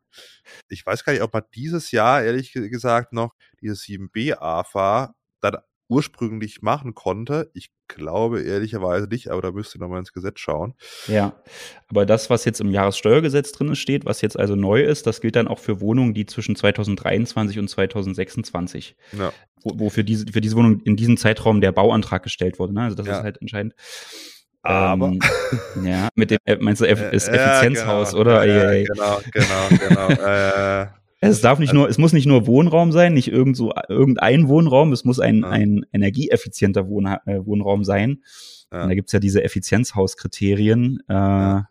Ich weiß gar nicht, ob man dieses Jahr, ehrlich gesagt, noch dieses 7b-AFA dann ursprünglich machen konnte. Ich glaube ehrlicherweise nicht, aber da müsste nochmal ins Gesetz schauen. Ja, aber das, was jetzt im Jahressteuergesetz drin steht, was jetzt also neu ist, das gilt dann auch für Wohnungen, die zwischen 2023 und 2026, ja. wo, wo für, diese, für diese Wohnung in diesem Zeitraum der Bauantrag gestellt wurde. Ne? Also das ja. ist halt entscheidend. Aber. Ähm, <laughs> ja, mit dem, äh, meinst du, Eff ist Effizienzhaus, genau. oder? Ja, ja, genau, genau, genau. <laughs> äh, es darf nicht nur, es muss nicht nur Wohnraum sein, nicht irgend so, irgendein Wohnraum, es muss ein, ein energieeffizienter Wohn, äh, Wohnraum sein. Ja. Da gibt's ja diese Effizienzhauskriterien. Äh, ja.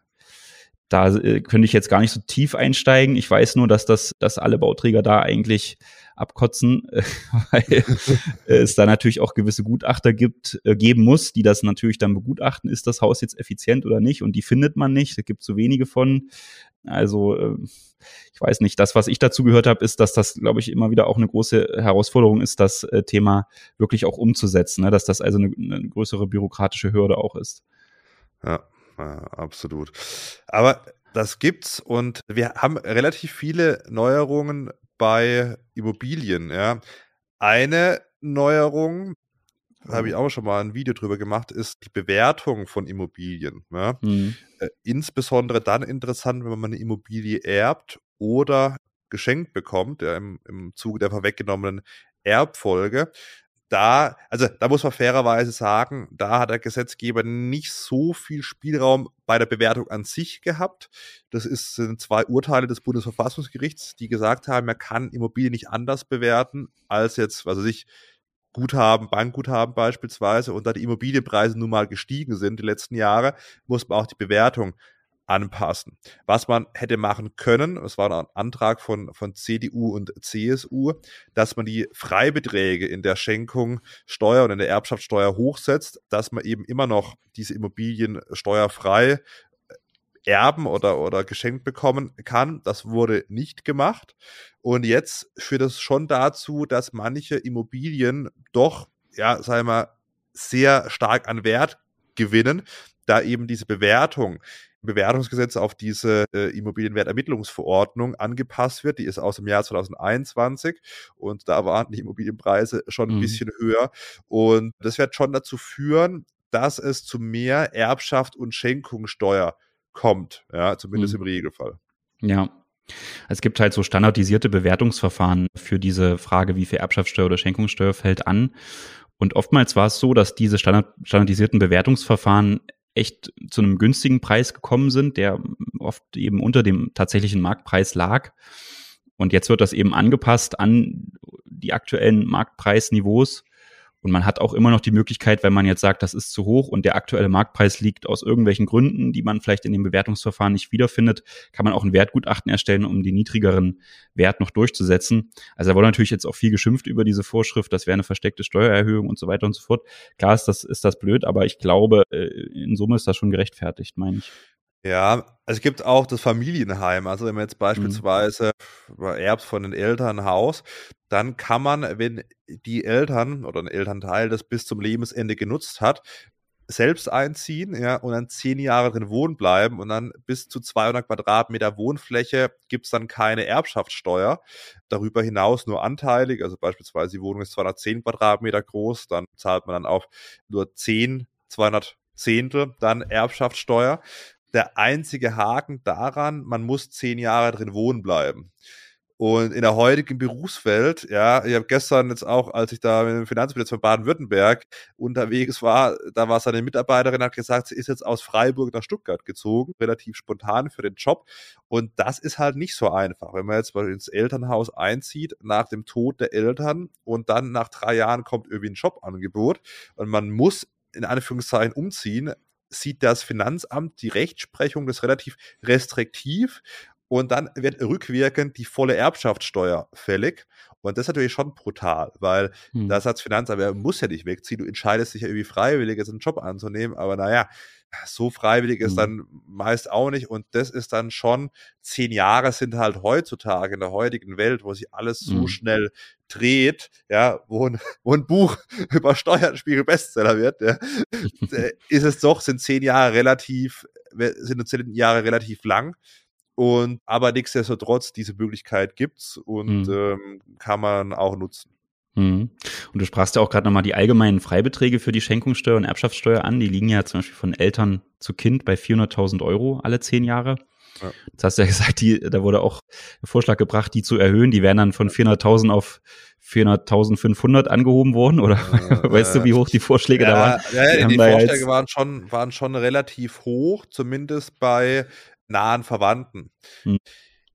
Da äh, könnte ich jetzt gar nicht so tief einsteigen. Ich weiß nur, dass das, dass alle Bauträger da eigentlich abkotzen, <laughs> weil es da natürlich auch gewisse Gutachter gibt, äh, geben muss, die das natürlich dann begutachten, ist das Haus jetzt effizient oder nicht und die findet man nicht, da gibt es so wenige von. Also äh, ich weiß nicht, das, was ich dazu gehört habe, ist, dass das, glaube ich, immer wieder auch eine große Herausforderung ist, das äh, Thema wirklich auch umzusetzen, ne? dass das also eine, eine größere bürokratische Hürde auch ist. Ja, absolut. Aber das gibt's und wir haben relativ viele Neuerungen bei Immobilien, ja. Eine Neuerung, da habe ich auch schon mal ein Video drüber gemacht, ist die Bewertung von Immobilien. Ja? Mhm. Äh, insbesondere dann interessant, wenn man eine Immobilie erbt oder geschenkt bekommt, ja, im, im Zuge der vorweggenommenen Erbfolge da, also da muss man fairerweise sagen, da hat der Gesetzgeber nicht so viel Spielraum bei der Bewertung an sich gehabt. Das ist, sind zwei Urteile des Bundesverfassungsgerichts, die gesagt haben, man kann Immobilien nicht anders bewerten als jetzt, was weiß ich, Guthaben, Bankguthaben beispielsweise, und da die Immobilienpreise nun mal gestiegen sind die letzten Jahre, muss man auch die Bewertung anpassen. Was man hätte machen können, es war ein Antrag von, von CDU und CSU, dass man die Freibeträge in der Schenkung Steuer und in der Erbschaftssteuer hochsetzt, dass man eben immer noch diese Immobilien steuerfrei äh, erben oder, oder geschenkt bekommen kann. Das wurde nicht gemacht. Und jetzt führt es schon dazu, dass manche Immobilien doch, ja, sagen wir mal, sehr stark an Wert gewinnen, da eben diese Bewertung Bewertungsgesetz auf diese äh, Immobilienwertermittlungsverordnung angepasst wird. Die ist aus dem Jahr 2021 und da waren die Immobilienpreise schon ein mhm. bisschen höher. Und das wird schon dazu führen, dass es zu mehr Erbschaft und Schenkungssteuer kommt, ja, zumindest mhm. im Regelfall. Ja, es gibt halt so standardisierte Bewertungsverfahren für diese Frage, wie viel Erbschaftssteuer oder Schenkungssteuer fällt an. Und oftmals war es so, dass diese standard standardisierten Bewertungsverfahren echt zu einem günstigen Preis gekommen sind, der oft eben unter dem tatsächlichen Marktpreis lag. Und jetzt wird das eben angepasst an die aktuellen Marktpreisniveaus. Und man hat auch immer noch die Möglichkeit, wenn man jetzt sagt, das ist zu hoch und der aktuelle Marktpreis liegt aus irgendwelchen Gründen, die man vielleicht in dem Bewertungsverfahren nicht wiederfindet, kann man auch ein Wertgutachten erstellen, um den niedrigeren Wert noch durchzusetzen. Also da wurde natürlich jetzt auch viel geschimpft über diese Vorschrift, das wäre eine versteckte Steuererhöhung und so weiter und so fort. Klar ist das, ist das blöd, aber ich glaube, äh, in Summe ist das schon gerechtfertigt, meine ich. Ja, es gibt auch das Familienheim. Also wenn man jetzt mhm. beispielsweise mhm. erbt von den Eltern ein Haus, dann kann man, wenn die Eltern oder ein Elternteil das bis zum Lebensende genutzt hat, selbst einziehen, ja, und dann zehn Jahre drin wohnen bleiben und dann bis zu 200 Quadratmeter Wohnfläche gibt es dann keine Erbschaftssteuer. Darüber hinaus nur anteilig, also beispielsweise die Wohnung ist 210 Quadratmeter groß, dann zahlt man dann auf nur 10, 200 Zehntel dann Erbschaftssteuer der einzige Haken daran, man muss zehn Jahre drin wohnen bleiben. Und in der heutigen Berufswelt, ja, ich habe gestern jetzt auch, als ich da mit dem Finanzminister von Baden-Württemberg unterwegs war, da war seine Mitarbeiterin, hat gesagt, sie ist jetzt aus Freiburg nach Stuttgart gezogen, relativ spontan für den Job. Und das ist halt nicht so einfach. Wenn man jetzt mal ins Elternhaus einzieht, nach dem Tod der Eltern und dann nach drei Jahren kommt irgendwie ein Jobangebot und man muss in Anführungszeichen umziehen, sieht das Finanzamt die Rechtsprechung das relativ restriktiv und dann wird rückwirkend die volle Erbschaftssteuer fällig. Und das ist natürlich schon brutal, weil hm. das als Finanzamt muss ja nicht wegziehen. Du entscheidest dich ja irgendwie freiwillig, jetzt einen Job anzunehmen, aber naja, so freiwillig ist mhm. dann meist auch nicht. Und das ist dann schon, zehn Jahre sind halt heutzutage in der heutigen Welt, wo sich alles so mhm. schnell dreht, ja, wo ein, <laughs> wo ein Buch <laughs> über Steuerspiegel Bestseller wird, ja, <laughs> ist es doch, sind zehn Jahre relativ, sind zehn Jahre relativ lang. Und aber nichtsdestotrotz, diese Möglichkeit gibt's und mhm. ähm, kann man auch nutzen. Mhm. Und du sprachst ja auch gerade nochmal die allgemeinen Freibeträge für die Schenkungssteuer und Erbschaftssteuer an. Die liegen ja zum Beispiel von Eltern zu Kind bei 400.000 Euro alle zehn Jahre. Ja. Jetzt hast du ja gesagt, die, da wurde auch der Vorschlag gebracht, die zu erhöhen. Die wären dann von 400.000 auf 400.500 angehoben worden oder äh, <laughs> weißt du, wie hoch die Vorschläge ja, da waren? Ja, die, die Vorschläge waren schon, waren schon relativ hoch, zumindest bei nahen Verwandten. Hm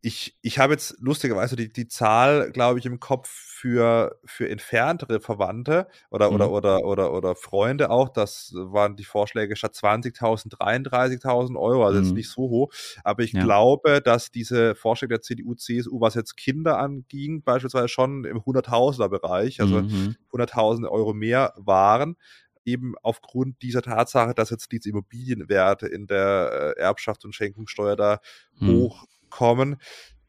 ich, ich habe jetzt lustigerweise die, die Zahl, glaube ich, im Kopf für, für entferntere Verwandte oder, mhm. oder, oder, oder, oder Freunde auch. Das waren die Vorschläge statt 20.000, 33.000 Euro, also mhm. jetzt nicht so hoch. Aber ich ja. glaube, dass diese Vorschläge der CDU, CSU, was jetzt Kinder anging, beispielsweise schon im 100.000er Bereich, also mhm. 100.000 Euro mehr waren eben aufgrund dieser Tatsache, dass jetzt diese Immobilienwerte in der äh, Erbschaft und Schenkungssteuer da mhm. hoch kommen.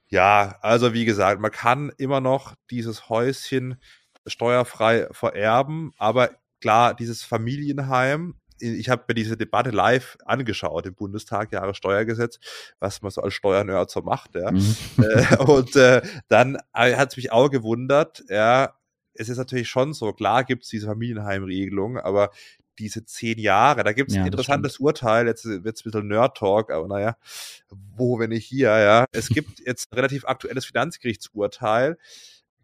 Ja, also wie gesagt, man kann immer noch dieses Häuschen steuerfrei vererben, aber klar, dieses Familienheim, ich habe mir diese Debatte live angeschaut im Bundestag, Jahressteuergesetz, was man so als Steuernerd so macht, ja. Mhm. Äh, <laughs> und äh, dann äh, hat es mich auch gewundert, ja, es ist natürlich schon so, klar gibt es diese Familienheimregelung, aber diese zehn Jahre. Da gibt es ja, ein interessantes Urteil, jetzt wird es ein bisschen Nerd-Talk, aber naja, wo, wenn ich hier, ja. Es gibt <laughs> jetzt ein relativ aktuelles Finanzgerichtsurteil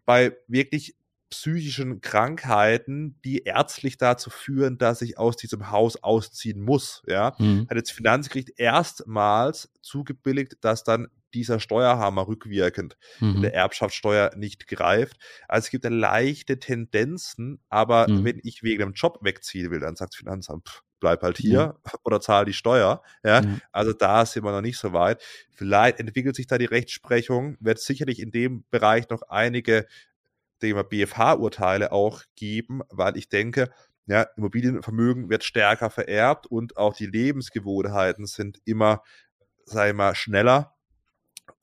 bei wirklich psychischen Krankheiten, die ärztlich dazu führen, dass ich aus diesem Haus ausziehen muss. Ja, mhm. hat jetzt Finanzgericht erstmals zugebilligt, dass dann dieser Steuerhammer rückwirkend mhm. in der Erbschaftssteuer nicht greift. Also es gibt eine leichte Tendenzen, aber mhm. wenn ich wegen einem Job wegziehen will, dann sagt das Finanzamt, pff, bleib halt hier ja. <laughs> oder zahl die Steuer. Ja? ja? Also da sind wir noch nicht so weit. Vielleicht entwickelt sich da die Rechtsprechung, wird sicherlich in dem Bereich noch einige BFH-Urteile auch geben, weil ich denke, ja, Immobilienvermögen wird stärker vererbt und auch die Lebensgewohnheiten sind immer, sei mal, schneller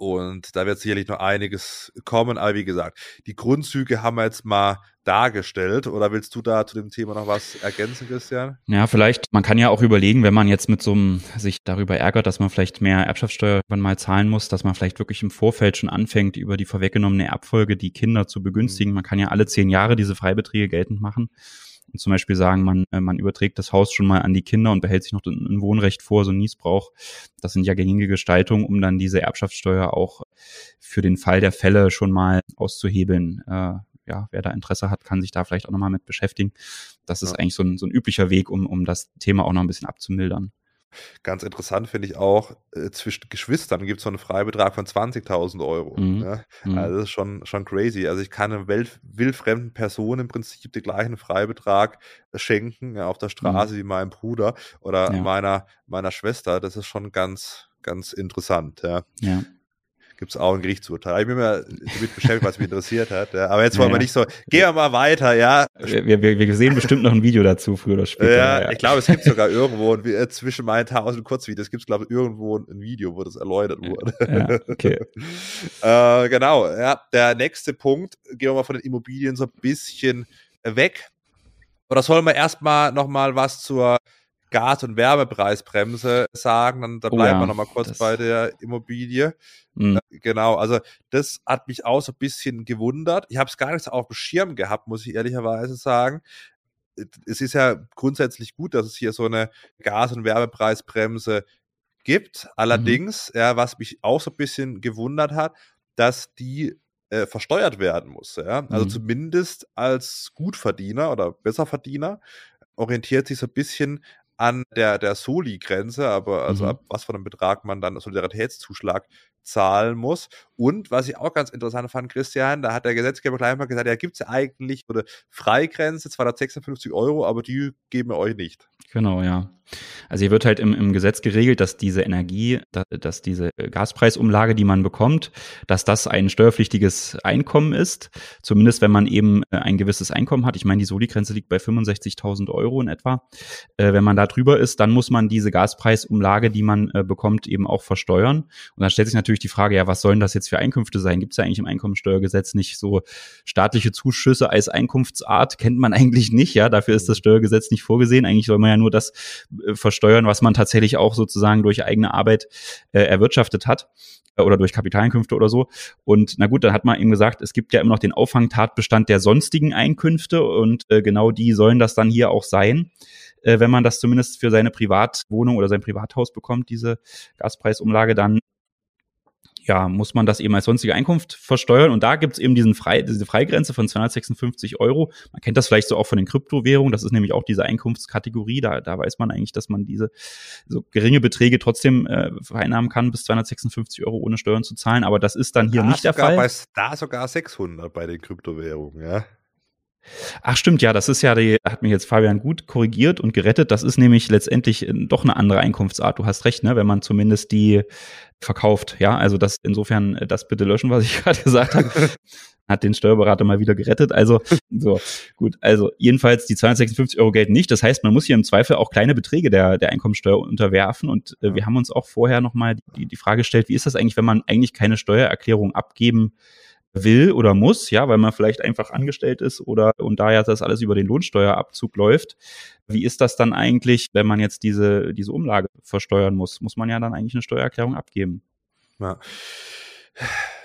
und da wird sicherlich noch einiges kommen. Aber wie gesagt, die Grundzüge haben wir jetzt mal dargestellt. Oder willst du da zu dem Thema noch was ergänzen, Christian? Ja, vielleicht, man kann ja auch überlegen, wenn man jetzt mit so einem sich darüber ärgert, dass man vielleicht mehr Erbschaftssteuer irgendwann mal zahlen muss, dass man vielleicht wirklich im Vorfeld schon anfängt, über die vorweggenommene Erbfolge die Kinder zu begünstigen. Mhm. Man kann ja alle zehn Jahre diese Freibeträge geltend machen und zum Beispiel sagen, man, äh, man überträgt das Haus schon mal an die Kinder und behält sich noch ein Wohnrecht vor, so ein Niesbrauch. Das sind ja gängige Gestaltungen, um dann diese Erbschaftssteuer auch für den Fall der Fälle schon mal auszuhebeln. Äh, ja, wer da Interesse hat, kann sich da vielleicht auch nochmal mit beschäftigen. Das ist ja. eigentlich so ein, so ein üblicher Weg, um, um das Thema auch noch ein bisschen abzumildern. Ganz interessant finde ich auch, äh, zwischen Geschwistern gibt es so einen Freibetrag von 20.000 Euro. Mhm. Ja? Mhm. Also das ist schon, schon crazy. Also ich kann einer wildfremden Person im Prinzip den gleichen Freibetrag schenken ja, auf der mhm. Straße mhm. wie meinem Bruder oder ja. meiner, meiner Schwester. Das ist schon ganz, ganz interessant. Ja. ja gibt es auch ein Gerichtsurteil. Ich bin mir damit beschäftigt, was mich interessiert hat. Ja. Aber jetzt wollen ja, wir nicht so, gehen wir mal weiter, ja. Wir, wir, wir sehen bestimmt noch ein Video dazu, früher oder später. Ja, ja. ich glaube, es gibt sogar irgendwo, ein, äh, zwischen meinen tausend Kurzvideos gibt es, glaube ich, irgendwo ein Video, wo das erläutert wurde. Ja, okay. <laughs> äh, genau, ja. Der nächste Punkt, gehen wir mal von den Immobilien so ein bisschen weg. Oder sollen wir erstmal nochmal was zur Gas- und Wärmepreisbremse sagen, dann da bleiben oh ja, wir nochmal kurz bei der Immobilie. Mhm. Äh, genau, also das hat mich auch so ein bisschen gewundert. Ich habe es gar nicht so auf dem Schirm gehabt, muss ich ehrlicherweise sagen. Es ist ja grundsätzlich gut, dass es hier so eine Gas- und Wärmepreisbremse gibt. Mhm. Allerdings, mhm. ja, was mich auch so ein bisschen gewundert hat, dass die äh, versteuert werden muss. Ja? Also mhm. zumindest als Gutverdiener oder Besserverdiener orientiert sich so ein bisschen an der, der Soli-Grenze, aber also mhm. ab was für einem Betrag man dann Solidaritätszuschlag zahlen muss. Und was ich auch ganz interessant fand, Christian, da hat der Gesetzgeber gleich mal gesagt, ja, gibt es eigentlich eine Freigrenze, 256 Euro, aber die geben wir euch nicht. Genau, ja. Also hier wird halt im, im Gesetz geregelt, dass diese Energie, dass, diese Gaspreisumlage, die man bekommt, dass das ein steuerpflichtiges Einkommen ist. Zumindest wenn man eben äh, ein gewisses Einkommen hat. Ich meine, die Soli-Grenze liegt bei 65.000 Euro in etwa. Äh, wenn man da drüber ist, dann muss man diese Gaspreisumlage, die man äh, bekommt, eben auch versteuern. Und dann stellt sich natürlich die Frage, ja, was sollen das jetzt für Einkünfte sein? Gibt es ja eigentlich im Einkommensteuergesetz nicht so staatliche Zuschüsse als Einkunftsart? Kennt man <laughs> eigentlich nicht, ja. Dafür ist das Steuergesetz nicht vorgesehen. Eigentlich soll man ja nur das äh, versteuern, was man tatsächlich auch sozusagen durch eigene Arbeit äh, erwirtschaftet hat äh, oder durch Kapitaleinkünfte oder so. Und na gut, dann hat man eben gesagt, es gibt ja immer noch den Auffangtatbestand der sonstigen Einkünfte und äh, genau die sollen das dann hier auch sein äh, wenn man das zumindest für seine Privatwohnung oder sein Privathaus bekommt, diese Gaspreisumlage, dann ja, muss man das eben als sonstige Einkunft versteuern. Und da gibt's eben diesen Frei, diese Freigrenze von 256 Euro. Man kennt das vielleicht so auch von den Kryptowährungen. Das ist nämlich auch diese Einkunftskategorie. Da, da weiß man eigentlich, dass man diese so geringe Beträge trotzdem äh, vereinnahmen kann, bis 256 Euro ohne Steuern zu zahlen. Aber das ist dann hier da nicht der Fall. Bei, da sogar 600 bei den Kryptowährungen, ja. Ach stimmt, ja, das ist ja, die hat mich jetzt Fabian gut korrigiert und gerettet. Das ist nämlich letztendlich äh, doch eine andere Einkunftsart. Du hast recht, ne, wenn man zumindest die verkauft. Ja, also das insofern äh, das bitte löschen, was ich <laughs> gerade gesagt habe. Hat den Steuerberater mal wieder gerettet. Also, so, gut. Also, jedenfalls, die 256 Euro gelten nicht. Das heißt, man muss hier im Zweifel auch kleine Beträge der, der Einkommensteuer unterwerfen. Und äh, wir haben uns auch vorher nochmal die, die Frage gestellt, wie ist das eigentlich, wenn man eigentlich keine Steuererklärung abgeben will oder muss, ja, weil man vielleicht einfach angestellt ist oder und da ja das alles über den Lohnsteuerabzug läuft. Wie ist das dann eigentlich, wenn man jetzt diese, diese Umlage versteuern muss? Muss man ja dann eigentlich eine Steuererklärung abgeben. Ja.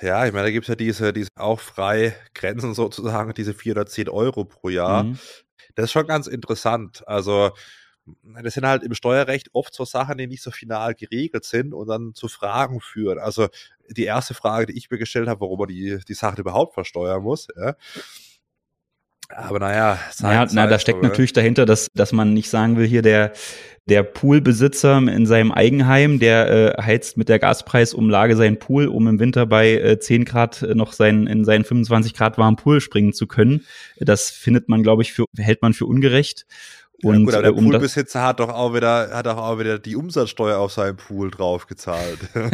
Ja, ich meine, da gibt es ja diese, diese auch frei Grenzen sozusagen, diese 410 Euro pro Jahr. Mhm. Das ist schon ganz interessant. Also, das sind halt im Steuerrecht oft so Sachen, die nicht so final geregelt sind und dann zu Fragen führen. Also die erste Frage, die ich mir gestellt habe, warum man die, die Sache überhaupt versteuern muss. Ja. Aber naja, naja, na, da steckt natürlich dahinter, dass, dass man nicht sagen will, hier der, der Poolbesitzer in seinem Eigenheim, der äh, heizt mit der Gaspreisumlage seinen Pool, um im Winter bei äh, 10 Grad noch sein, in seinen 25 Grad warmen Pool springen zu können. Das findet man, glaube ich, für, hält man für ungerecht. Und, ja, gut, aber der äh, um Poolbesitzer hat doch auch wieder, hat doch auch wieder die Umsatzsteuer auf seinem Pool draufgezahlt. <laughs> <laughs> ja,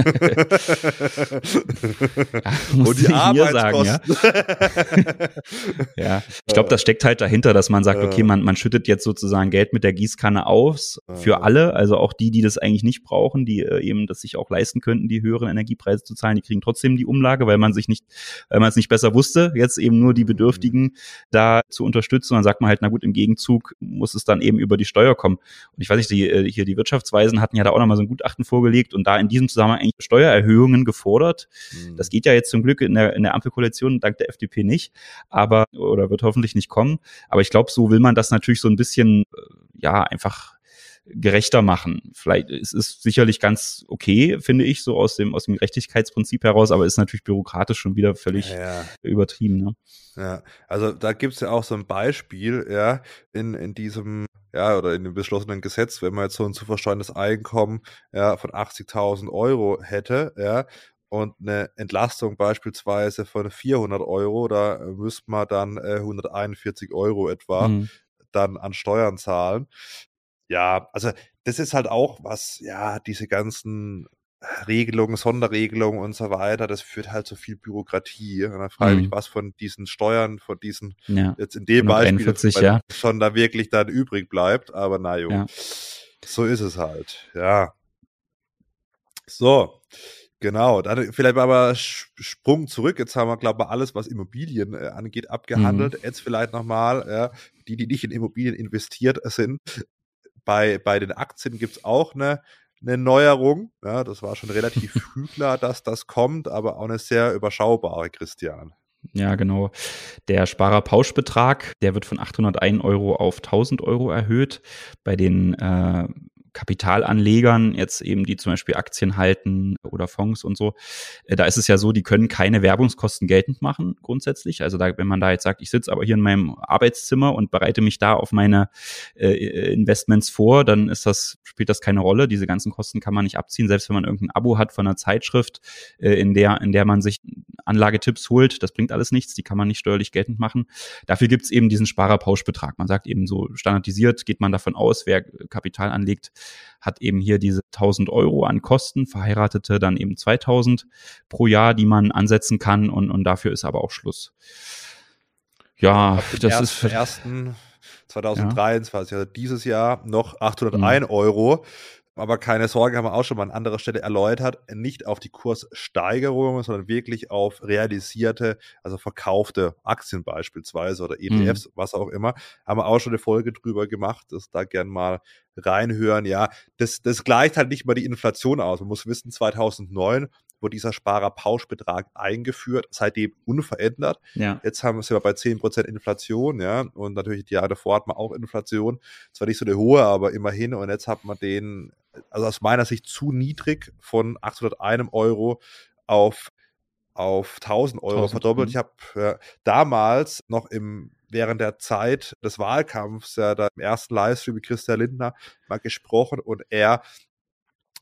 Und die Arbeitskosten. Sagen, ja? <laughs> ja, ich glaube, das steckt halt dahinter, dass man sagt, okay, man, man schüttet jetzt sozusagen Geld mit der Gießkanne aus für alle, also auch die, die das eigentlich nicht brauchen, die äh, eben das sich auch leisten könnten, die höheren Energiepreise zu zahlen, die kriegen trotzdem die Umlage, weil man sich nicht, weil man es nicht besser wusste, jetzt eben nur die Bedürftigen da zu unterstützen. Und dann sagt man halt, na gut, im Gegenzug muss es dann dann eben über die Steuer kommen. Und ich weiß nicht, die, äh, hier die Wirtschaftsweisen hatten ja da auch nochmal so ein Gutachten vorgelegt und da in diesem Zusammenhang eigentlich Steuererhöhungen gefordert. Mhm. Das geht ja jetzt zum Glück in der, in der Ampelkoalition dank der FDP nicht, aber oder wird hoffentlich nicht kommen. Aber ich glaube, so will man das natürlich so ein bisschen, äh, ja, einfach gerechter machen. Vielleicht es ist sicherlich ganz okay, finde ich, so aus dem aus dem Gerechtigkeitsprinzip heraus, aber ist natürlich bürokratisch schon wieder völlig ja. übertrieben. Ne? Ja, also da gibt es ja auch so ein Beispiel, ja, in, in diesem ja, oder in dem beschlossenen Gesetz, wenn man jetzt so ein zu versteuerndes Einkommen ja, von 80.000 Euro hätte, ja, und eine Entlastung beispielsweise von 400 Euro, da müsste man dann äh, 141 Euro etwa mhm. dann an Steuern zahlen. Ja, also das ist halt auch was, ja, diese ganzen Regelungen, Sonderregelungen und so weiter, das führt halt zu viel Bürokratie. Und dann frage ich mhm. mich, was von diesen Steuern, von diesen, ja. jetzt in dem Beispiel, ja. schon da wirklich dann übrig bleibt. Aber na jo, ja. so ist es halt, ja. So, genau. Dann vielleicht aber Sprung zurück. Jetzt haben wir, glaube ich, alles, was Immobilien äh, angeht, abgehandelt. Mhm. Jetzt vielleicht nochmal, ja, die, die nicht in Immobilien investiert sind. Bei, bei den Aktien gibt es auch eine eine Neuerung. Ja, das war schon relativ <laughs> früh klar, dass das kommt, aber auch eine sehr überschaubare, Christian. Ja, genau. Der Sparerpauschbetrag, der wird von 801 Euro auf 1000 Euro erhöht. Bei den äh, Kapitalanlegern, jetzt eben die zum Beispiel Aktien halten oder Fonds und so, äh, da ist es ja so, die können keine Werbungskosten geltend machen, grundsätzlich. Also da, wenn man da jetzt sagt, ich sitze aber hier in meinem Arbeitszimmer und bereite mich da auf meine äh, Investments vor, dann ist das, spielt das keine Rolle. Diese ganzen Kosten kann man nicht abziehen, selbst wenn man irgendein Abo hat von einer Zeitschrift, äh, in der, in der man sich Anlagetipps holt, das bringt alles nichts, die kann man nicht steuerlich geltend machen. Dafür gibt es eben diesen Sparerpauschbetrag. Man sagt eben so standardisiert, geht man davon aus, wer Kapital anlegt, hat eben hier diese 1000 Euro an Kosten, Verheiratete dann eben 2000 pro Jahr, die man ansetzen kann und, und dafür ist aber auch Schluss. Ja, das ersten, ist für ersten 2023, <laughs> ja. also dieses Jahr noch 801 mhm. Euro. Aber keine Sorge, haben wir auch schon mal an anderer Stelle erläutert, nicht auf die Kurssteigerungen, sondern wirklich auf realisierte, also verkaufte Aktien beispielsweise oder ETFs, mhm. was auch immer. Haben wir auch schon eine Folge drüber gemacht, das da gern mal reinhören. Ja, das, das gleicht halt nicht mal die Inflation aus. Man muss wissen, 2009 wurde dieser Sparerpauschbetrag eingeführt, seitdem unverändert. Ja. Jetzt haben wir es ja bei 10% Inflation, ja, und natürlich die Jahre davor hat man auch Inflation. Zwar nicht so eine hohe, aber immerhin. Und jetzt hat man den, also aus meiner Sicht zu niedrig von 801 Euro auf auf 1000 Euro 1000, verdoppelt. Ich habe äh, damals noch im während der Zeit des Wahlkampfs, ja, da im ersten Livestream mit Christian Lindner mal gesprochen und er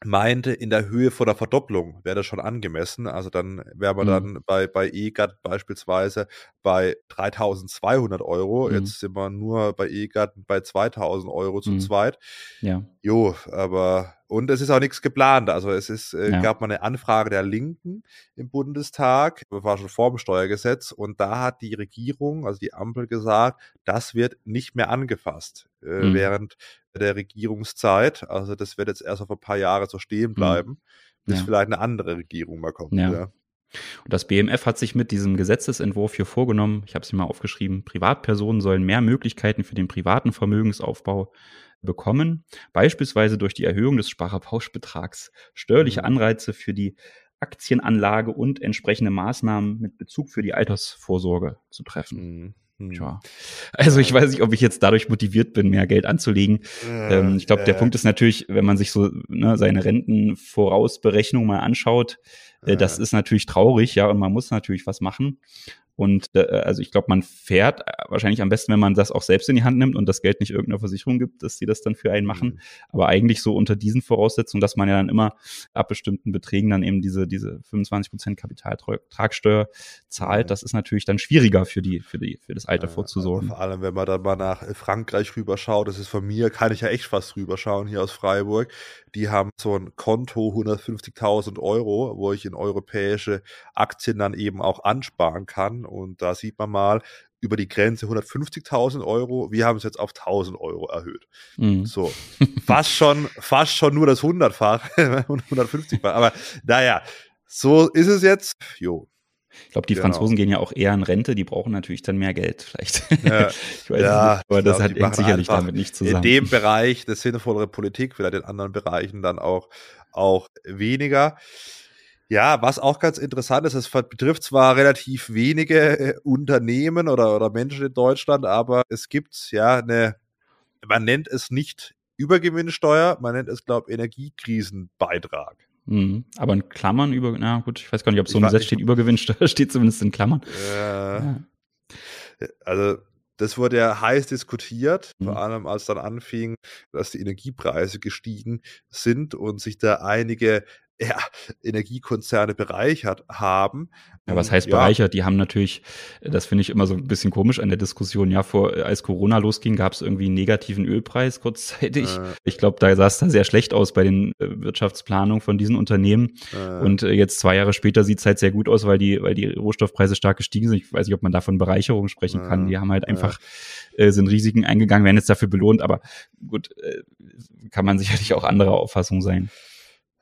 meinte, in der Höhe von der Verdopplung wäre das schon angemessen. Also dann wäre man mhm. dann bei, bei EGAT beispielsweise bei 3200 Euro. Mhm. Jetzt sind wir nur bei EGAT bei 2000 Euro zu mhm. zweit. Ja. Jo, aber und es ist auch nichts geplant. Also es ist, äh, ja. gab mal eine Anfrage der Linken im Bundestag, das war schon vor dem Steuergesetz, und da hat die Regierung, also die Ampel gesagt, das wird nicht mehr angefasst äh, mhm. während der Regierungszeit. Also das wird jetzt erst auf ein paar Jahre so stehen mhm. bleiben, bis ja. vielleicht eine andere Regierung mal kommt. Ja. ja. Und das BMF hat sich mit diesem Gesetzesentwurf hier vorgenommen, ich habe es mal aufgeschrieben, Privatpersonen sollen mehr Möglichkeiten für den privaten Vermögensaufbau bekommen, beispielsweise durch die Erhöhung des Sparerpauschbetrags, steuerliche mhm. Anreize für die Aktienanlage und entsprechende Maßnahmen mit Bezug für die Altersvorsorge zu treffen. Mhm. Tja. Also ich weiß nicht, ob ich jetzt dadurch motiviert bin, mehr Geld anzulegen. Äh, ähm, ich glaube, äh. der Punkt ist natürlich, wenn man sich so ne, seine Rentenvorausberechnung mal anschaut, äh, das ist natürlich traurig, ja, und man muss natürlich was machen. Und äh, also ich glaube, man fährt äh, wahrscheinlich am besten, wenn man das auch selbst in die Hand nimmt und das Geld nicht irgendeiner Versicherung gibt, dass sie das dann für einen machen. Mhm. Aber eigentlich so unter diesen Voraussetzungen, dass man ja dann immer ab bestimmten Beträgen dann eben diese, diese 25 Prozent Kapitaltragsteuer zahlt, das ist natürlich dann schwieriger für die, für die, für das Alter ja, vorzusorgen. Vor allem, wenn man dann mal nach Frankreich rüberschaut, das ist von mir, kann ich ja echt fast rüberschauen hier aus Freiburg. Die haben so ein Konto 150.000 Euro, wo ich in europäische Aktien dann eben auch ansparen kann und da sieht man mal, über die Grenze 150.000 Euro. Wir haben es jetzt auf 1.000 Euro erhöht. Mhm. So, <laughs> fast schon, fach schon nur das 100-fach, 150-fach. <laughs> Aber naja, so ist es jetzt. Jo. Ich glaube, die genau. Franzosen gehen ja auch eher in Rente, die brauchen natürlich dann mehr Geld vielleicht. <laughs> Ja, ich weiß ja, nicht, aber das glaub, hat sicherlich damit nicht zusammen. In dem Bereich eine sinnvollere Politik, vielleicht in anderen Bereichen dann auch, auch weniger. Ja, was auch ganz interessant ist, es betrifft zwar relativ wenige äh, Unternehmen oder, oder Menschen in Deutschland, aber es gibt ja eine, man nennt es nicht Übergewinnsteuer, man nennt es, glaube ich, Energiekrisenbeitrag. Mhm. Aber in Klammern über, na gut, ich weiß gar nicht, ob so ein Gesetz steht, Übergewinnsteuer <laughs> steht zumindest in Klammern. Äh, ja. Also das wurde ja heiß diskutiert, Mhm. vor allem als dann anfing, dass die Energiepreise gestiegen sind und sich da einige ja, Energiekonzerne bereichert haben. Ja, was Hm, heißt ja, bereichert? Die haben natürlich, äh, das finde ich immer so ein bisschen komisch an der Diskussion. Ja, vor, äh, als Corona losging, gab es irgendwie einen negativen Ölpreis kurzzeitig. Äh. Ich glaube, da sah es dann sehr schlecht aus bei den äh, Wirtschaftsplanungen von diesen Unternehmen. äh, Und äh, jetzt zwei Jahre später sieht es halt sehr gut aus, weil die, weil die Rohstoffpreise stark gestiegen sind. Ich weiß nicht, ob man da von Bereicherung sprechen kann. Ja, Die haben halt einfach, äh, sind Risiken eingegangen, werden jetzt dafür belohnt, aber gut, äh, kann man sicherlich auch anderer Auffassung sein.